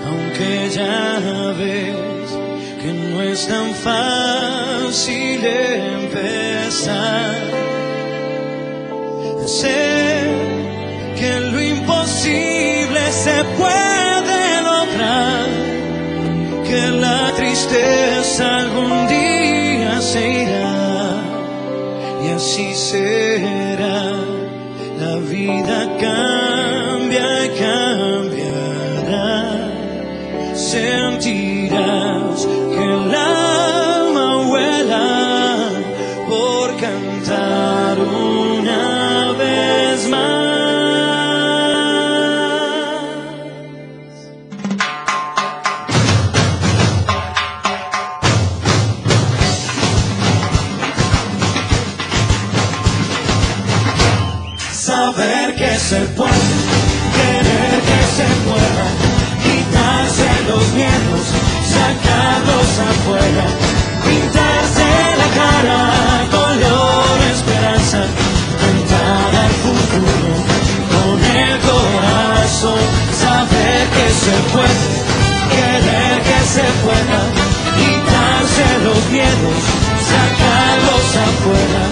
[SPEAKER 19] Aunque ya ves que no es tan fácil empezar. Sé que lo imposible se puede lograr que la tristeza algún día se irá así será. La vida cambia cambiará. Sentirás Saber que se puede, querer que se pueda, quitarse los miedos, sacarlos afuera, pintarse la cara, color esperanza, cantar al futuro con el corazón, saber que se puede, querer que se pueda, quitarse los miedos, sacarlos afuera,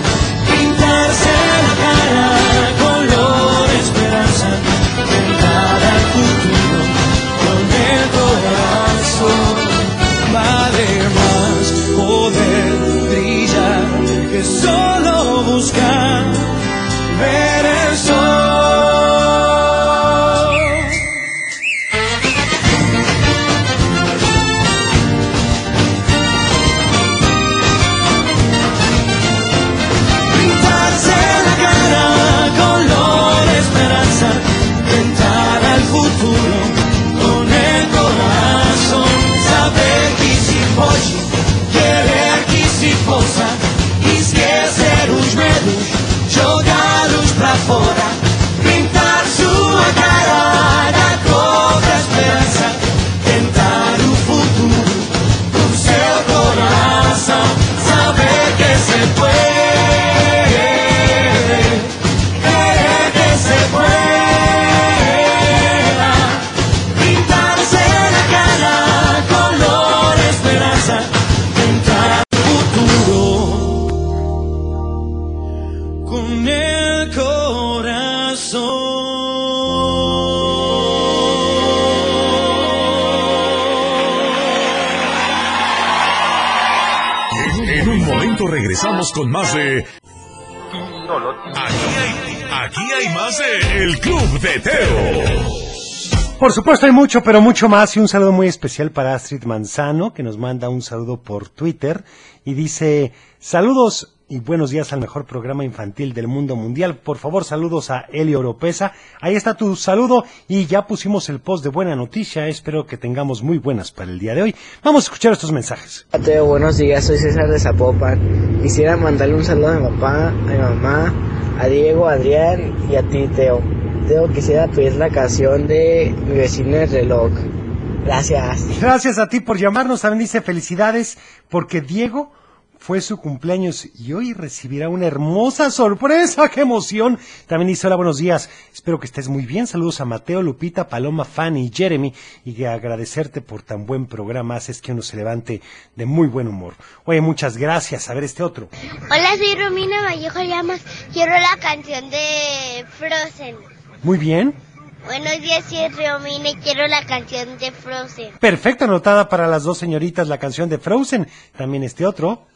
[SPEAKER 19] con más
[SPEAKER 3] de... Aquí hay, aquí hay más de El Club de Teo.
[SPEAKER 2] Por supuesto hay mucho, pero mucho más y un saludo muy especial para Astrid Manzano que nos manda un saludo por Twitter y dice saludos y buenos días al mejor programa infantil del mundo mundial. Por favor, saludos a Elio Oropesa. Ahí está tu saludo y ya pusimos el post de buena noticia. Espero que tengamos muy buenas para el día de hoy. Vamos a escuchar estos mensajes.
[SPEAKER 20] Mateo, buenos días, soy César de Zapopan. Quisiera mandarle un saludo a mi papá, a mi mamá, a Diego, a Adrián y a ti, Teo. Teo, quisiera pedir la canción de mi vecino el reloj. Gracias.
[SPEAKER 2] Gracias a ti por llamarnos. También dice felicidades porque Diego fue su cumpleaños y hoy recibirá una hermosa sorpresa. ¡Qué emoción! También dice hola, buenos días. Espero que estés muy bien. Saludos a Mateo, Lupita, Paloma, Fanny y Jeremy y agradecerte por tan buen programa. Haces que uno se levante de muy buen humor. Oye, muchas gracias. A ver este otro.
[SPEAKER 13] Hola, soy Romina Vallejo Llamas. Quiero la canción de Frozen.
[SPEAKER 2] Muy bien.
[SPEAKER 13] Buenos días, soy Romina y quiero la canción de Frozen.
[SPEAKER 2] Perfecto, anotada para las dos señoritas la canción de Frozen. También este otro.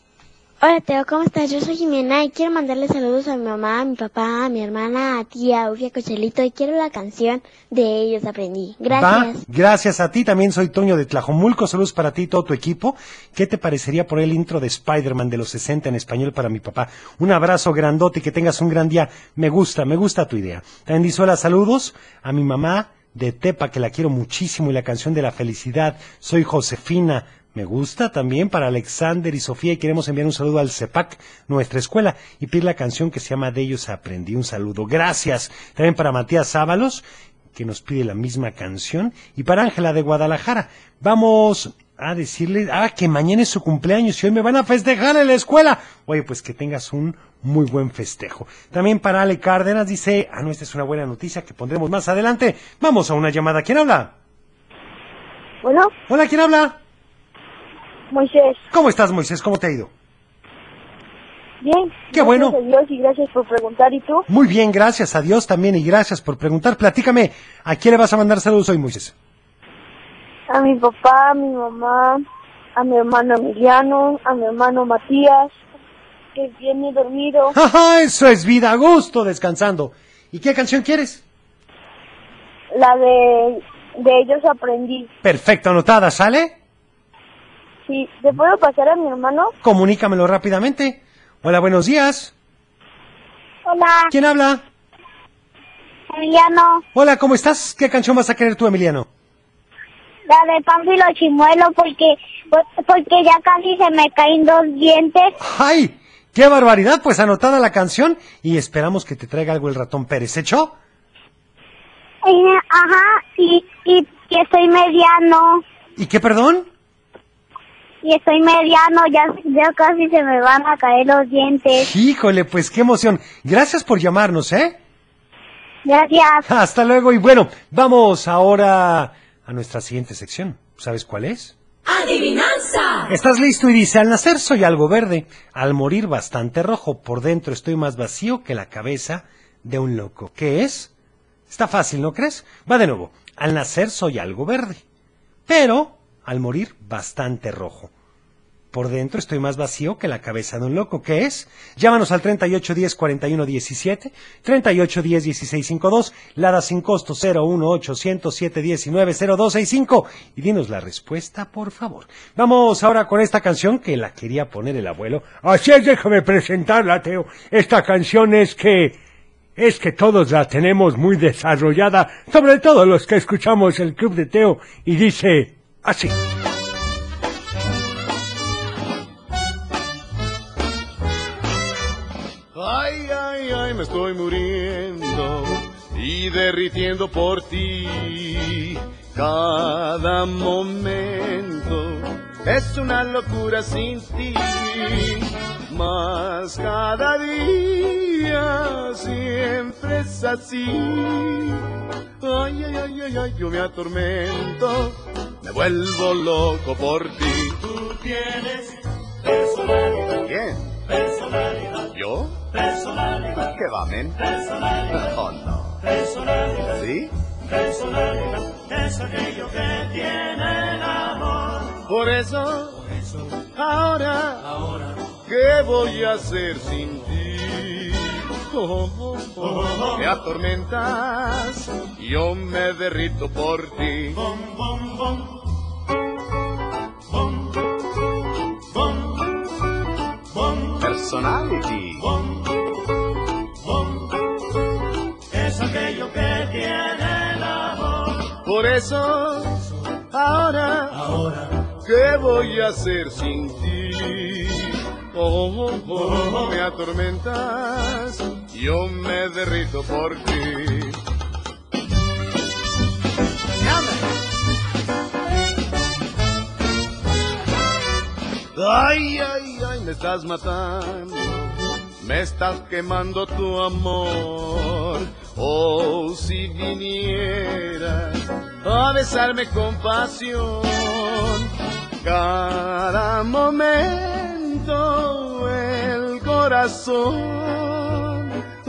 [SPEAKER 4] Hola Teo, ¿cómo estás? Yo soy Jimena y quiero mandarle saludos a mi mamá, a mi papá, a mi hermana, a tía, Ufia Cochelito y quiero la canción de ellos aprendí. Gracias.
[SPEAKER 2] gracias a ti. También soy Toño de Tlajomulco. Saludos para ti y todo tu equipo. ¿Qué te parecería por el intro de Spider-Man de los 60 en español para mi papá? Un abrazo grandote y que tengas un gran día. Me gusta, me gusta tu idea. También dice hola, saludos a mi mamá de Tepa, que la quiero muchísimo, y la canción de la felicidad. Soy Josefina. Me gusta también para Alexander y Sofía y queremos enviar un saludo al CEPAC, nuestra escuela, y pedir la canción que se llama De ellos aprendí. Un saludo. Gracias. También para Matías Ábalos, que nos pide la misma canción, y para Ángela de Guadalajara. Vamos a decirle, ah, que mañana es su cumpleaños y hoy me van a festejar en la escuela. Oye, pues que tengas un muy buen festejo. También para Ale Cárdenas dice, ah, no, esta es una buena noticia que pondremos más adelante. Vamos a una llamada. ¿Quién habla?
[SPEAKER 13] Bueno,
[SPEAKER 2] Hola, ¿quién habla?
[SPEAKER 13] Moisés.
[SPEAKER 2] ¿Cómo estás, Moisés? ¿Cómo te ha ido?
[SPEAKER 13] Bien.
[SPEAKER 2] Qué bueno.
[SPEAKER 13] Gracias a Dios y gracias por preguntar. ¿Y tú?
[SPEAKER 2] Muy bien, gracias a Dios también y gracias por preguntar. Platícame, ¿a quién le vas a mandar saludos hoy, Moisés?
[SPEAKER 13] A mi papá, a mi mamá, a mi hermano Emiliano, a mi hermano Matías, que viene dormido.
[SPEAKER 2] ¡Ajá! Eso es vida, a gusto, descansando. ¿Y qué canción quieres?
[SPEAKER 13] La de, de ellos aprendí.
[SPEAKER 2] Perfecto, anotada, ¿sale?
[SPEAKER 13] Sí, ¿te puedo pasar a mi hermano?
[SPEAKER 2] Comunícamelo rápidamente. Hola, buenos días.
[SPEAKER 13] Hola.
[SPEAKER 2] ¿Quién habla?
[SPEAKER 13] Emiliano,
[SPEAKER 2] Hola, ¿cómo estás? ¿Qué canción vas a querer tú, Emiliano?
[SPEAKER 13] la de Pánfilo Chimuelo, porque, porque ya casi se me caen dos dientes.
[SPEAKER 2] ¡Ay! ¡Qué barbaridad! Pues anotada la canción y esperamos que te traiga algo el ratón Pérez. ¿Hecho?
[SPEAKER 13] Y, ajá, y, y, y estoy mediano.
[SPEAKER 2] ¿Y qué, perdón?
[SPEAKER 13] Y estoy mediano, ya, ya casi se me van a caer los dientes.
[SPEAKER 2] Híjole, pues qué emoción. Gracias por llamarnos, ¿eh?
[SPEAKER 13] Gracias.
[SPEAKER 2] Hasta luego y bueno, vamos ahora a nuestra siguiente sección. ¿Sabes cuál es?
[SPEAKER 17] ¡Adivinanza!
[SPEAKER 2] Estás listo y dice, al nacer soy algo verde, al morir bastante rojo, por dentro estoy más vacío que la cabeza de un loco. ¿Qué es? Está fácil, ¿no crees? Va de nuevo, al nacer soy algo verde, pero al morir bastante rojo. Por dentro estoy más vacío que la cabeza de un loco. ¿Qué es? Llámanos al 3810 41 17, 3810 1652, Lada sin costo 01800 719 0265 y dinos la respuesta, por favor. Vamos ahora con esta canción que la quería poner el abuelo.
[SPEAKER 21] Así es, déjame presentarla, Teo. Esta canción es que... Es que todos la tenemos muy desarrollada, sobre todo los que escuchamos el Club de Teo, y dice así.
[SPEAKER 22] Ay, ay, ay, me estoy muriendo y derritiendo por ti. Cada momento es una locura sin ti. Más cada día siempre es así. Ay, ay, ay, ay, ay, yo me atormento, me vuelvo loco por ti.
[SPEAKER 19] Tú tienes personalidad.
[SPEAKER 22] ¿Quién?
[SPEAKER 19] Personalidad.
[SPEAKER 22] ¿Yo?
[SPEAKER 19] Personalidad.
[SPEAKER 22] ¿Qué va, men?
[SPEAKER 19] Personalidad.
[SPEAKER 22] Oh, no.
[SPEAKER 19] Personalidad.
[SPEAKER 22] ¿Sí?
[SPEAKER 19] Personalidad. Es aquello que tiene el amor.
[SPEAKER 22] Por eso, ahora, ¿qué voy a hacer sin ti? Oh, oh, oh, me atormentas, yo me derrito por ti. Personality.
[SPEAKER 19] Es aquello que tiene el amor.
[SPEAKER 22] Por eso, ahora,
[SPEAKER 19] Ahora,
[SPEAKER 22] ¿qué voy a hacer sin ti? Oh, oh, oh, me atormentas, yo me derrito por ti. Ay, ay, ay, me estás matando, me estás quemando tu amor. Oh, si vinieras a besarme con pasión, cada momento el corazón,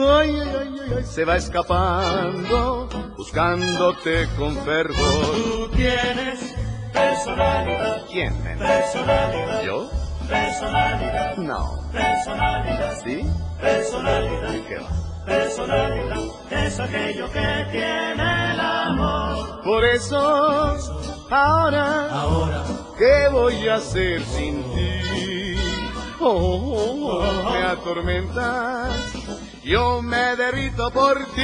[SPEAKER 22] ay, ay, ay, ay, ay, se va escapando, buscándote con fervor.
[SPEAKER 19] tú tienes personalidad,
[SPEAKER 22] ¿Quién, nena?
[SPEAKER 19] personalidad,
[SPEAKER 22] ¿Yo?
[SPEAKER 19] personalidad,
[SPEAKER 22] No.
[SPEAKER 19] personalidad,
[SPEAKER 22] ¿Sí?
[SPEAKER 19] personalidad.
[SPEAKER 22] ¿Qué va?
[SPEAKER 19] Personalidad es aquello que tiene el amor.
[SPEAKER 22] Por eso, ahora,
[SPEAKER 19] Ahora,
[SPEAKER 22] ¿qué voy a hacer sin ti? Oh, oh, oh, me atormentas, yo me derrito por ti.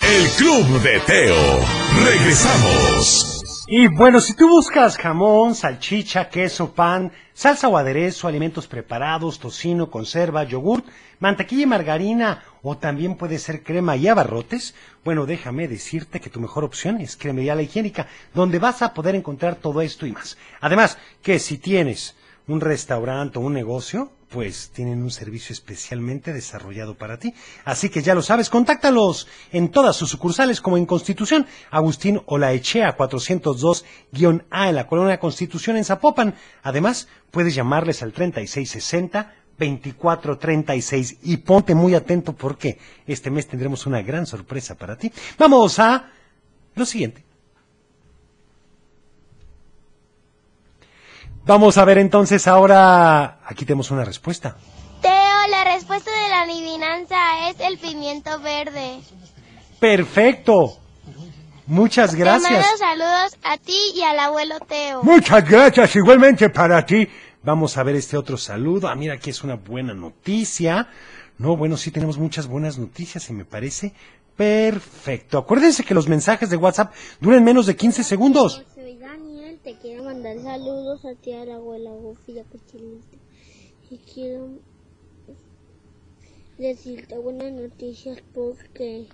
[SPEAKER 3] El Club de Teo. Regresamos.
[SPEAKER 2] Y bueno, si tú buscas jamón, salchicha, queso, pan, salsa o aderezo, alimentos preparados, tocino, conserva, yogurt, mantequilla y margarina, o también puede ser crema y abarrotes, bueno, déjame decirte que tu mejor opción es Cremería La Higiénica, donde vas a poder encontrar todo esto y más. Además, que si tienes un restaurante o un negocio, pues tienen un servicio especialmente desarrollado para ti. Así que ya lo sabes, contáctalos en todas sus sucursales como en Constitución, Agustín Olaechea 402-A en la Colonia Constitución en Zapopan. Además, puedes llamarles al 3660 2436 y ponte muy atento porque este mes tendremos una gran sorpresa para ti. Vamos a lo siguiente. Vamos a ver entonces ahora, aquí tenemos una respuesta.
[SPEAKER 8] Teo, la respuesta de la adivinanza es el pimiento verde.
[SPEAKER 2] Perfecto. Muchas
[SPEAKER 8] Te
[SPEAKER 2] gracias.
[SPEAKER 8] mando saludos a ti y al abuelo Teo.
[SPEAKER 2] Muchas gracias, igualmente para ti. Vamos a ver este otro saludo. Ah, mira, aquí es una buena noticia. No, bueno, sí tenemos muchas buenas noticias y me parece perfecto. Acuérdense que los mensajes de WhatsApp duran menos de 15 segundos.
[SPEAKER 8] Te quiero mandar saludos a ti, a la abuela Buffy y a. Y quiero decirte buenas noticias porque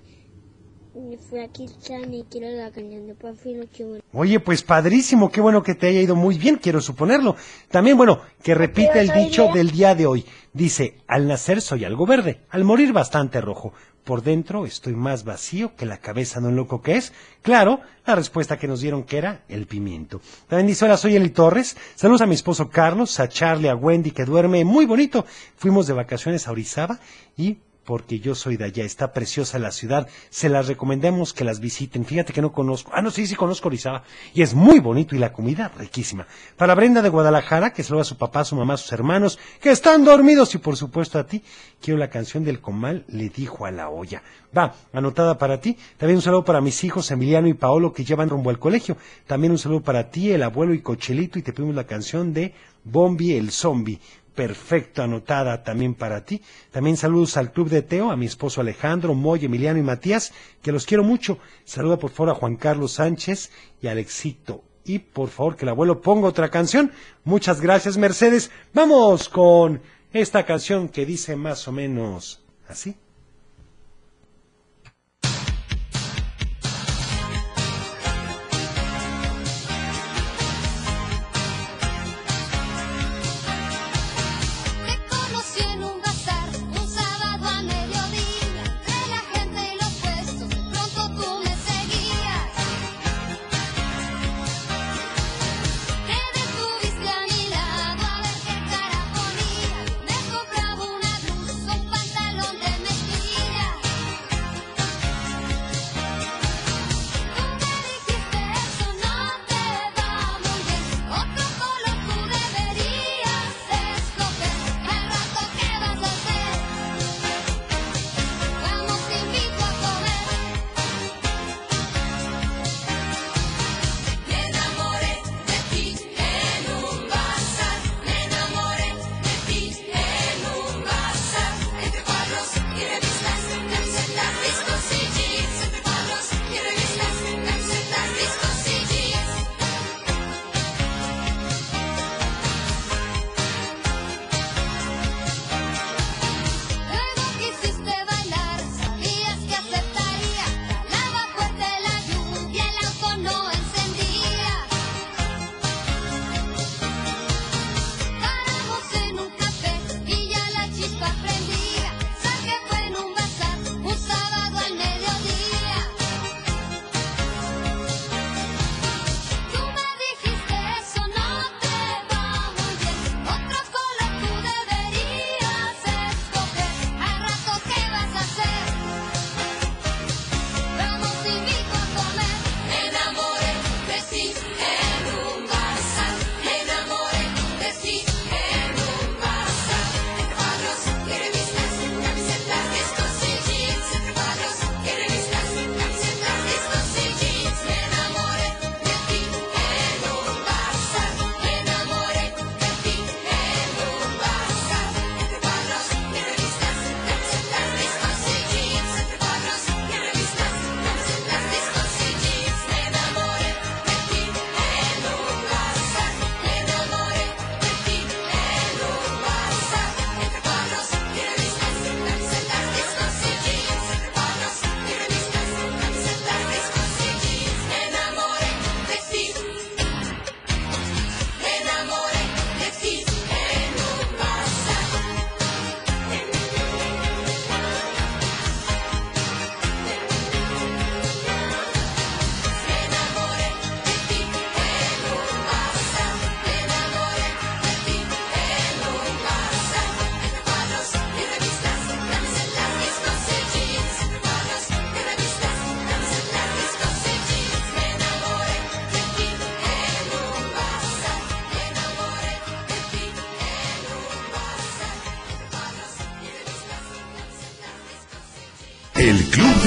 [SPEAKER 8] fue aquí y quiero la canción de Pafilo Chihuahua.
[SPEAKER 2] Oye, pues padrísimo, qué bueno que te haya ido muy bien, quiero suponerlo. También, bueno, que repita el dicho del día de hoy. Dice, al nacer soy algo verde, al morir bastante rojo. Por dentro estoy más vacío que la cabeza de un loco que es. Claro, la respuesta que nos dieron que era el pimiento. Dice, hola, soy Eli Torres. Saludos a mi esposo Carlos, a Charlie, a Wendy, que duerme muy bonito. Fuimos de vacaciones a Orizaba y porque yo soy de allá, está preciosa la ciudad, se las recomendamos que las visiten. Fíjate que no conozco, ah, no, sí, sí conozco Orizaba, y es muy bonito y la comida riquísima. Para Brenda de Guadalajara, que saluda a su papá, su mamá, sus hermanos, que están dormidos, y por supuesto a ti, quiero la canción del comal, le dijo a la olla. Va, anotada para ti. También un saludo para mis hijos Emiliano y Paolo que llevan rumbo al colegio. También un saludo para ti, el abuelo y Cochelito, y te pedimos la canción de Bombi el Zombie perfecto anotada también para ti. También saludos al Club de Teo, a mi esposo Alejandro, Moy, Emiliano y Matías, que los quiero mucho. Saluda por favor a Juan Carlos Sánchez y a Alexito. Y por favor que el abuelo ponga otra canción. Muchas gracias, Mercedes. Vamos con esta canción que dice más o menos así.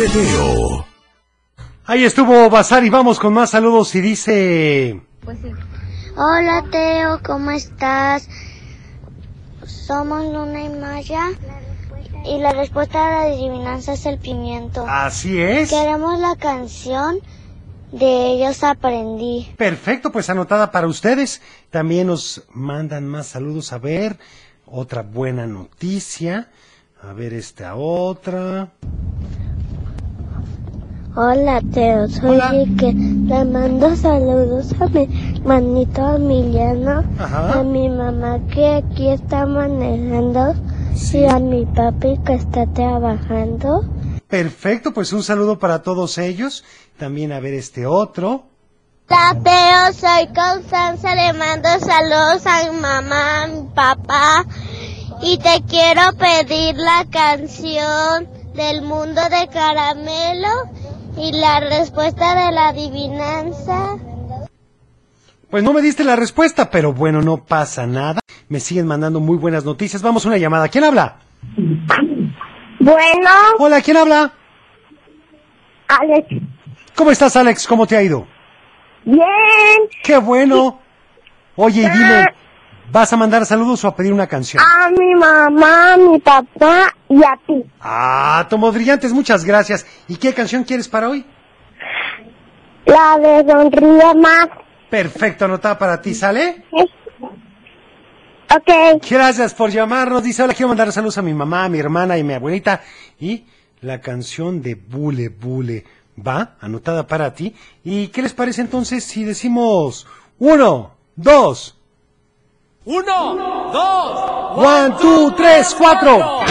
[SPEAKER 3] Teo.
[SPEAKER 2] Ahí estuvo Bazar y vamos con más saludos y dice...
[SPEAKER 4] Hola Teo, ¿cómo estás? Somos Luna y Maya y la respuesta a la adivinanza es el pimiento.
[SPEAKER 2] Así es.
[SPEAKER 4] Queremos la canción de Ellos Aprendí.
[SPEAKER 2] Perfecto, pues anotada para ustedes. También nos mandan más saludos. A ver, otra buena noticia. A ver esta otra.
[SPEAKER 4] Hola Teo, soy Rique. Le mando saludos a mi manito Emiliano,
[SPEAKER 2] Ajá.
[SPEAKER 4] a mi mamá que aquí está manejando y a mi papi que está trabajando.
[SPEAKER 2] Perfecto, pues un saludo para todos ellos. También a ver este otro.
[SPEAKER 4] Hola Teo, soy Constanza, le mando saludos a mi mamá, a mi papá y te quiero pedir la canción del mundo de caramelo y la respuesta de la adivinanza.
[SPEAKER 2] Pues no me diste la respuesta, pero bueno, no pasa nada. Me siguen mandando muy buenas noticias. Vamos a una llamada. ¿Quién habla?
[SPEAKER 4] Bueno.
[SPEAKER 2] Hola, ¿quién habla?
[SPEAKER 4] Alex.
[SPEAKER 2] ¿Cómo estás, Alex? ¿Cómo te ha ido?
[SPEAKER 4] Bien.
[SPEAKER 2] Qué bueno. Oye, y dime, ¿vas a mandar saludos o a pedir una canción?
[SPEAKER 4] A mi mamá, a mi papá y a ti.
[SPEAKER 2] Ah, Tomo Brillantes, muchas gracias. ¿Y qué canción quieres para hoy?
[SPEAKER 4] La de sonríe más.
[SPEAKER 2] Perfecto, anotada para ti, ¿sale?
[SPEAKER 4] Ok.
[SPEAKER 2] Gracias por llamarnos. Dice, hola, quiero mandar saludos a mi mamá, a mi hermana y mi abuelita. Y la canción de Bule Bule va, anotada para ti. ¿Y qué les parece entonces si decimos uno, dos,
[SPEAKER 19] Uno, dos,
[SPEAKER 2] one, two, tres, cuatro?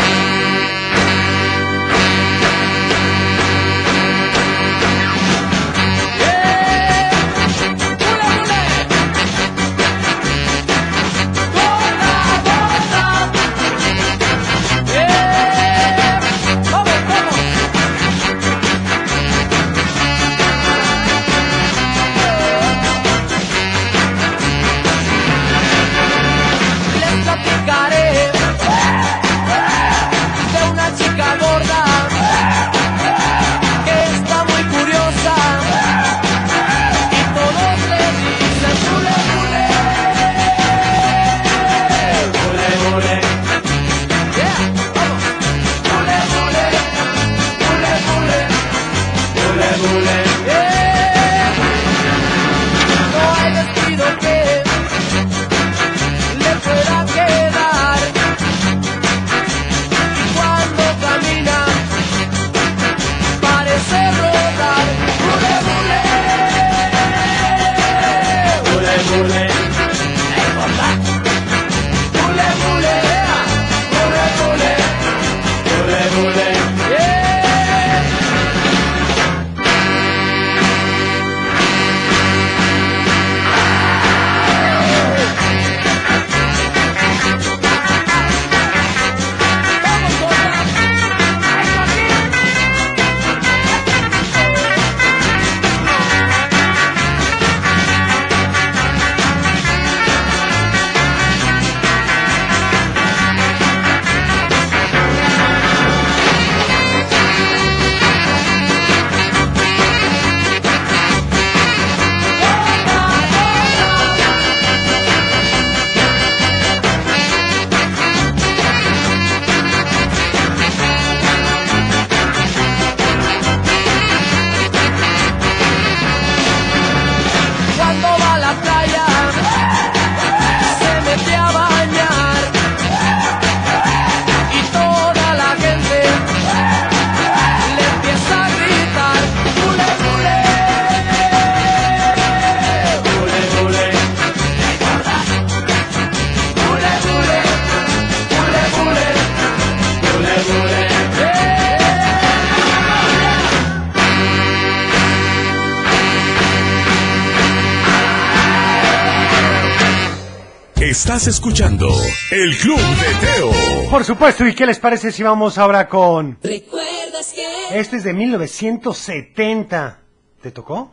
[SPEAKER 3] Estás escuchando El Club de Teo.
[SPEAKER 2] Por supuesto, ¿y qué les parece si vamos ahora con...
[SPEAKER 17] ¿Recuerdas que?
[SPEAKER 2] Este es de 1970. ¿Te tocó?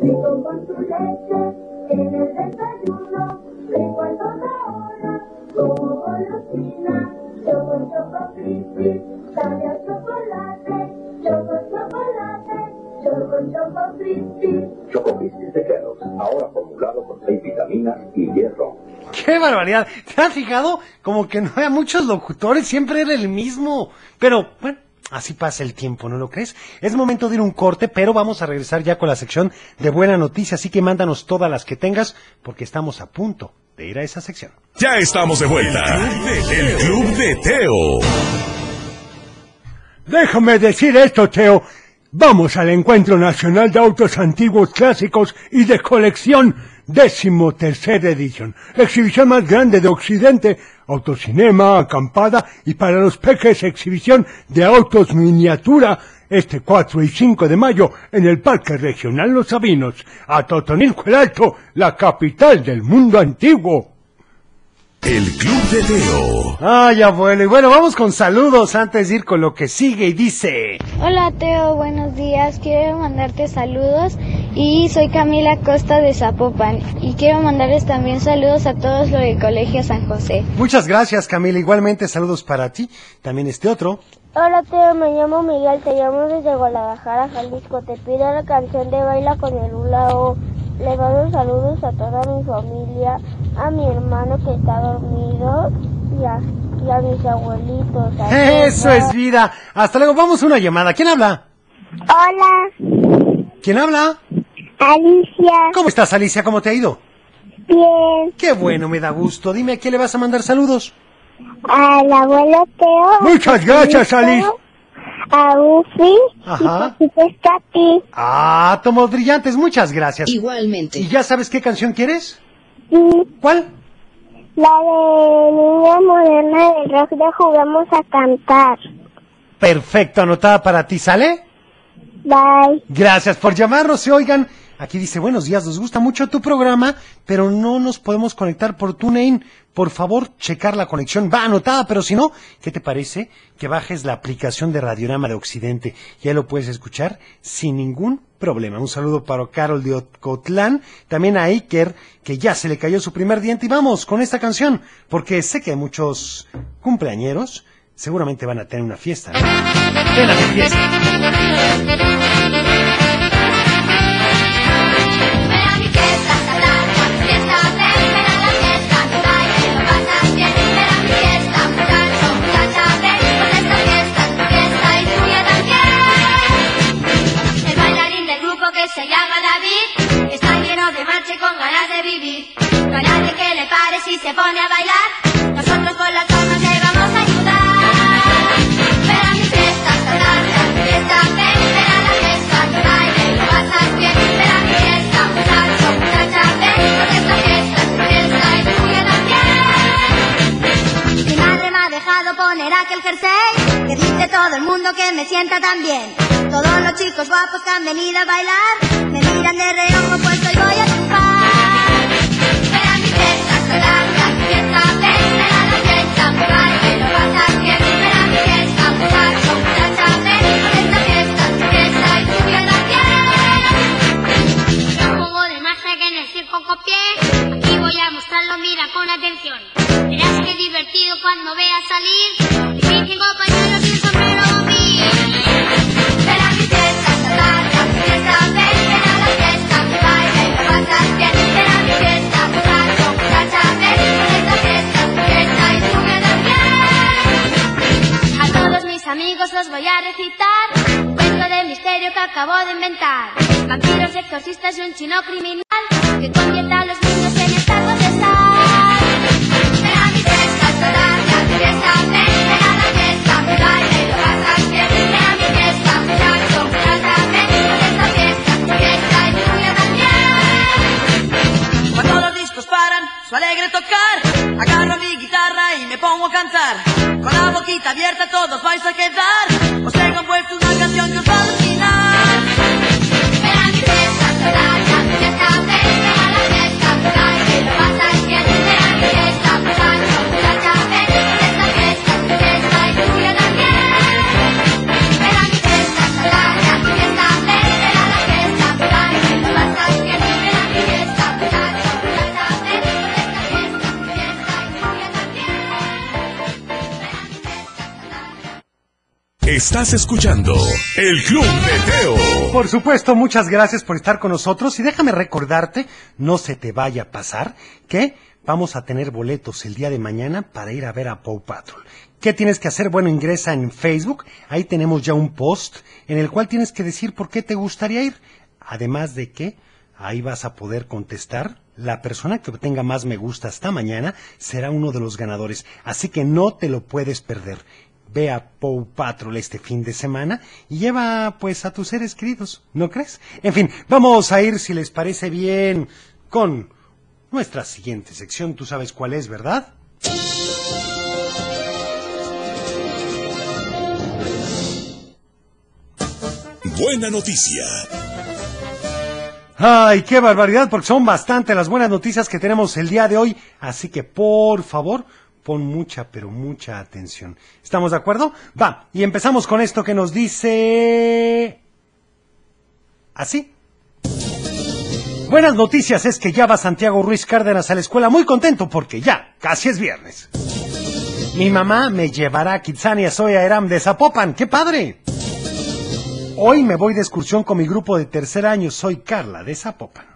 [SPEAKER 8] rico con crispy, sabe a chocolate, choco, chocolate, choco, choco, crispy.
[SPEAKER 23] Choco Crispis de Kellogg's, ahora formulado con 6 vitaminas y hierro.
[SPEAKER 2] ¡Qué barbaridad! ¿Te has fijado? Como que no hay muchos locutores, siempre era el mismo. Pero, bueno, así pasa el tiempo, ¿no lo crees? Es momento de ir un corte, pero vamos a regresar ya con la sección de buena noticia, así que mándanos todas las que tengas, porque estamos a punto de ir a esa sección.
[SPEAKER 3] Ya estamos de vuelta. El Club de Teo.
[SPEAKER 21] Déjame decir esto, Teo. Vamos al Encuentro Nacional de Autos Antiguos Clásicos y de Colección, décimo tercera edición. Exhibición más grande de Occidente, autocinema, acampada y para los peques exhibición de autos miniatura, este 4 y 5 de mayo en el Parque Regional Los Sabinos, a Totonilco el Alto, la capital del mundo antiguo.
[SPEAKER 3] El Club de Teo.
[SPEAKER 2] Ay, abuelo. Y bueno, vamos con saludos antes de ir con lo que sigue y dice...
[SPEAKER 24] Hola Teo, buenos días. Quiero mandarte saludos y soy Camila Costa de Zapopan y quiero mandarles también saludos a todos los del Colegio San José.
[SPEAKER 2] Muchas gracias, Camila. Igualmente, saludos para ti. También este otro.
[SPEAKER 13] Hola Teo, me llamo Miguel, te llamo desde Guadalajara, Jalisco. Te pido la canción de Baila con el Hula O. Le mando saludos a toda mi familia, a mi hermano que está dormido y a, y a mis abuelitos. a
[SPEAKER 2] Eso
[SPEAKER 13] todos.
[SPEAKER 2] es vida. Hasta luego. Vamos a una llamada. ¿Quién habla?
[SPEAKER 13] Hola,
[SPEAKER 2] ¿Quién habla?
[SPEAKER 13] Alicia.
[SPEAKER 2] ¿Cómo estás, Alicia? ¿Cómo te ha ido?
[SPEAKER 13] Bien.
[SPEAKER 2] Qué bueno, me da gusto. Dime, ¿a quién le vas a mandar saludos?
[SPEAKER 13] Al abuelo Teo.
[SPEAKER 2] Muchas gracias,
[SPEAKER 13] a
[SPEAKER 2] Alice.
[SPEAKER 13] A Ufi.
[SPEAKER 2] Ajá.
[SPEAKER 13] Y pues a ti.
[SPEAKER 2] Ah, tomos brillantes. Muchas gracias.
[SPEAKER 13] Igualmente.
[SPEAKER 2] ¿Y ya sabes qué canción quieres?
[SPEAKER 13] Sí.
[SPEAKER 2] ¿Cuál?
[SPEAKER 13] La de Niña Moderna del Rock de Juguemos a Cantar.
[SPEAKER 2] Perfecto, anotada para ti, ¿sale?
[SPEAKER 13] Bye.
[SPEAKER 2] Gracias por llamarnos. Se oigan, aquí dice, buenos días, nos gusta mucho tu programa, pero no nos podemos conectar por TuneIn. Por favor, checar la conexión. Va anotada, pero si no, ¿qué te parece que bajes la aplicación de Radiorama de Occidente? Ya lo puedes escuchar sin ningún problema. Un saludo para Carol de Ocotlán, también a Iker, que ya se le cayó su primer diente. Y vamos con esta canción, porque sé que muchos cumpleañeros seguramente van a tener una fiesta. ¿no? Ven a mi fiesta.
[SPEAKER 8] Se llama David está lleno de marcha y con ganas de vivir. No hay nadie que le pare si se pone a bailar. Poner aquel jersey que dice todo el mundo que me sienta tan bien. Todos los chicos guapos que han venido a bailar me miran de reojo pues hoy voy a triunfar. tinocri
[SPEAKER 3] Estás escuchando el Club de Teo.
[SPEAKER 2] Por supuesto, muchas gracias por estar con nosotros y déjame recordarte, no se te vaya a pasar, que vamos a tener boletos el día de mañana para ir a ver a Paw Patrol. ¿Qué tienes que hacer? Bueno, ingresa en Facebook, ahí tenemos ya un post en el cual tienes que decir por qué te gustaría ir. Además de que ahí vas a poder contestar. La persona que obtenga más me gusta hasta mañana será uno de los ganadores, así que no te lo puedes perder. Ve a Paw Patrol este fin de semana y lleva pues a tus seres queridos, ¿no crees? En fin, vamos a ir si les parece bien con nuestra siguiente sección. Tú sabes cuál es, ¿verdad?
[SPEAKER 3] Buena noticia.
[SPEAKER 2] Ay, qué barbaridad, porque son bastante las buenas noticias que tenemos el día de hoy. Así que, por favor, pon mucha, pero mucha atención. ¿Estamos de acuerdo? Va, y empezamos con esto que nos dice... ¿Así? Buenas noticias es que ya va Santiago Ruiz Cárdenas a la escuela muy contento porque ya, casi es viernes. Mi mamá me llevará a Kitsania Soya Eram de Zapopan, ¡qué padre! Hoy me voy de excursión con mi grupo de tercer año, soy Carla de Zapopan.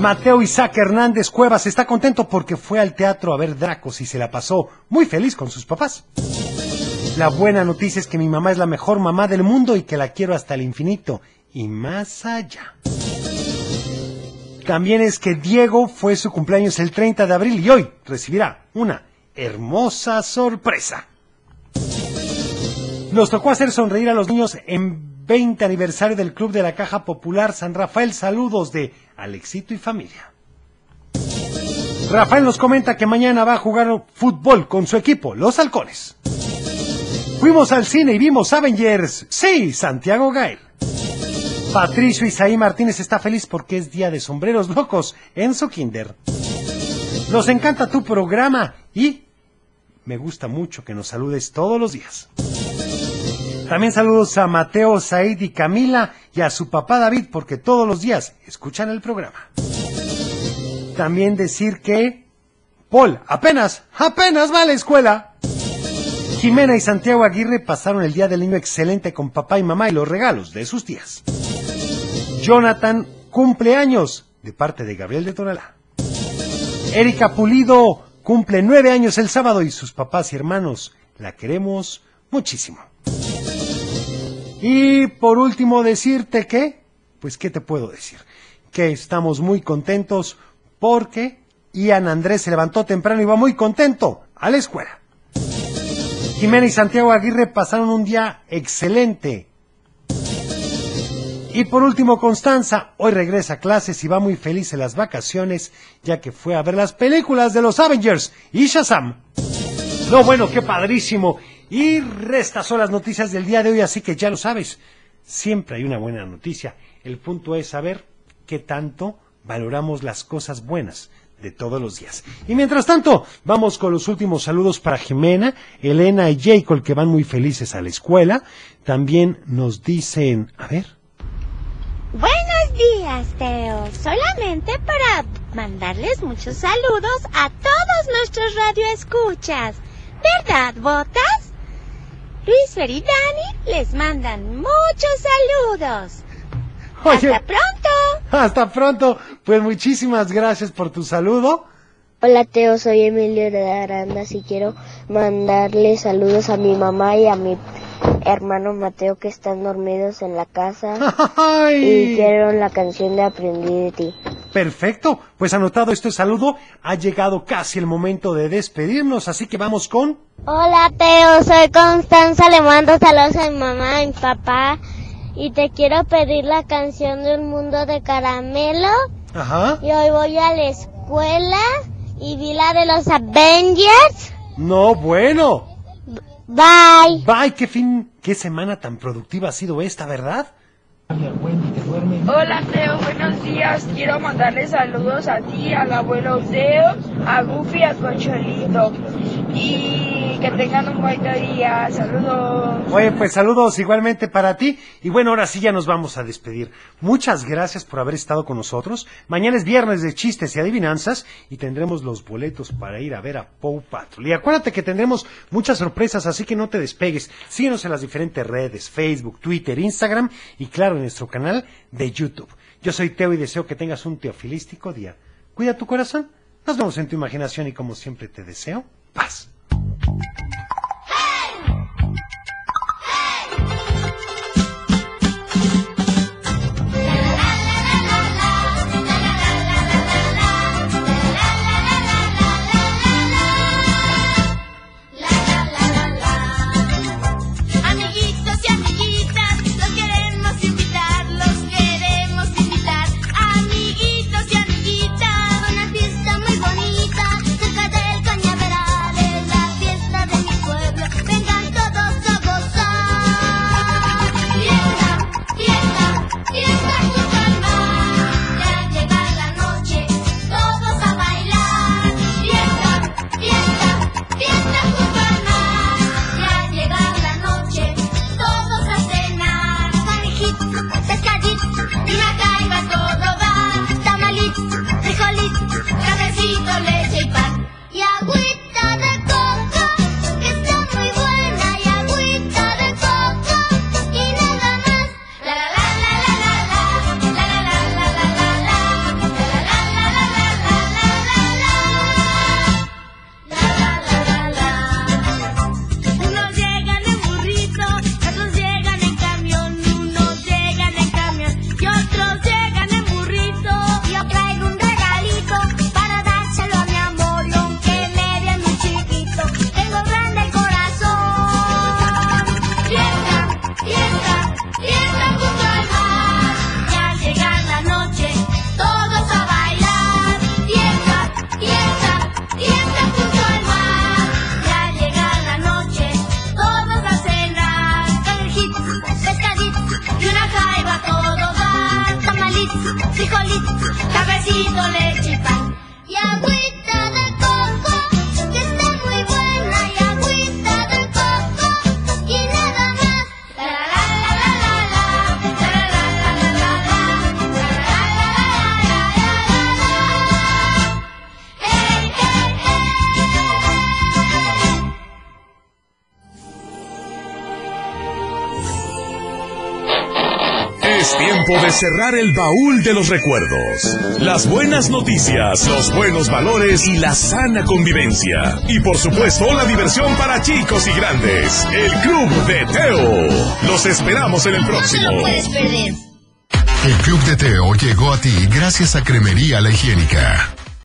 [SPEAKER 2] Mateo Isaac Hernández Cuevas está contento porque fue al teatro a ver Dracos y se la pasó muy feliz con sus papás. La buena noticia es que mi mamá es la mejor mamá del mundo y que la quiero hasta el infinito y más allá. También es que Diego fue su cumpleaños el 30 de abril y hoy recibirá una hermosa sorpresa. Nos tocó hacer sonreír a los niños en 20 aniversario del Club de la Caja Popular San Rafael. Saludos de Alexito y familia. Rafael nos comenta que mañana va a jugar fútbol con su equipo, los Halcones. Fuimos al cine y vimos Avengers. Sí, Santiago Gael. Patricio Isaí Martínez está feliz porque es día de sombreros locos en su kinder. Nos encanta tu programa y me gusta mucho que nos saludes todos los días. También saludos a Mateo, Said y Camila y a su papá David porque todos los días escuchan el programa. También decir que Paul apenas, apenas va a la escuela. Jimena y Santiago Aguirre pasaron el día del niño excelente con papá y mamá y los regalos de sus tías. Jonathan cumpleaños de parte de Gabriel de Tonalá. Erika Pulido cumple nueve años el sábado y sus papás y hermanos la queremos muchísimo. Y por último decirte que, pues qué te puedo decir, que estamos muy contentos porque Ian Andrés se levantó temprano y va muy contento a la escuela. Jimena y Santiago Aguirre pasaron un día excelente. Y por último, Constanza, hoy regresa a clases y va muy feliz en las vacaciones, ya que fue a ver las películas de los Avengers y Shazam. No, bueno, qué padrísimo. Y restas son las noticias del día de hoy, así que ya lo sabes. Siempre hay una buena noticia. El punto es saber qué tanto valoramos las cosas buenas de todos los días. Y mientras tanto, vamos con los últimos saludos para Jimena, Elena y Jacob, que van muy felices a la escuela. También nos dicen, a ver,
[SPEAKER 4] Buenos días, Teo. Solamente para mandarles muchos saludos a todos nuestros radioescuchas. ¿Verdad, Botas? Luis Fer y Dani les mandan muchos saludos.
[SPEAKER 2] Oye.
[SPEAKER 4] ¡Hasta pronto!
[SPEAKER 2] hasta pronto. Pues muchísimas gracias por tu saludo.
[SPEAKER 13] Hola Teo, soy Emilio de Arandas y quiero mandarle saludos a mi mamá y a mi hermano Mateo que están dormidos en la casa y quiero la canción de Aprendí de ti.
[SPEAKER 2] Perfecto, pues anotado este saludo, ha llegado casi el momento de despedirnos, así que vamos con...
[SPEAKER 4] Hola, Teo. Soy Constanza. Le mando saludos a mi mamá y mi papá. Y te quiero pedir la canción de Un Mundo de Caramelo.
[SPEAKER 2] Ajá.
[SPEAKER 4] Y hoy voy a la escuela y vi la de los Avengers.
[SPEAKER 2] No, bueno.
[SPEAKER 4] Bye.
[SPEAKER 2] Bye, qué fin, qué semana tan productiva ha sido esta, ¿verdad?
[SPEAKER 16] Hola Teo, buenos días. Quiero mandarle saludos a ti, al abuelo Teo, a Goofy, a Cocholito. Y que tengan un buen día. Saludos.
[SPEAKER 8] Oye, pues saludos igualmente para ti. Y bueno, ahora sí ya nos vamos a despedir. Muchas gracias por haber estado con nosotros. Mañana es viernes de chistes y adivinanzas y tendremos los boletos para ir a ver a Paw Patrol. Y acuérdate que tendremos muchas sorpresas, así que no te despegues. Síguenos en las diferentes redes, Facebook, Twitter, Instagram y claro, en nuestro canal de YouTube. Yo soy Teo y deseo que tengas un teofilístico día. Cuida tu corazón. Nos vemos en tu imaginación y como siempre te deseo paz.
[SPEAKER 3] Cerrar el baúl de los recuerdos. Las buenas noticias, los buenos valores y la sana convivencia. Y por supuesto, la diversión para chicos y grandes. El Club de Teo. Los esperamos en el próximo.
[SPEAKER 25] perder.
[SPEAKER 1] El Club de Teo llegó a ti gracias a Cremería La Higiénica.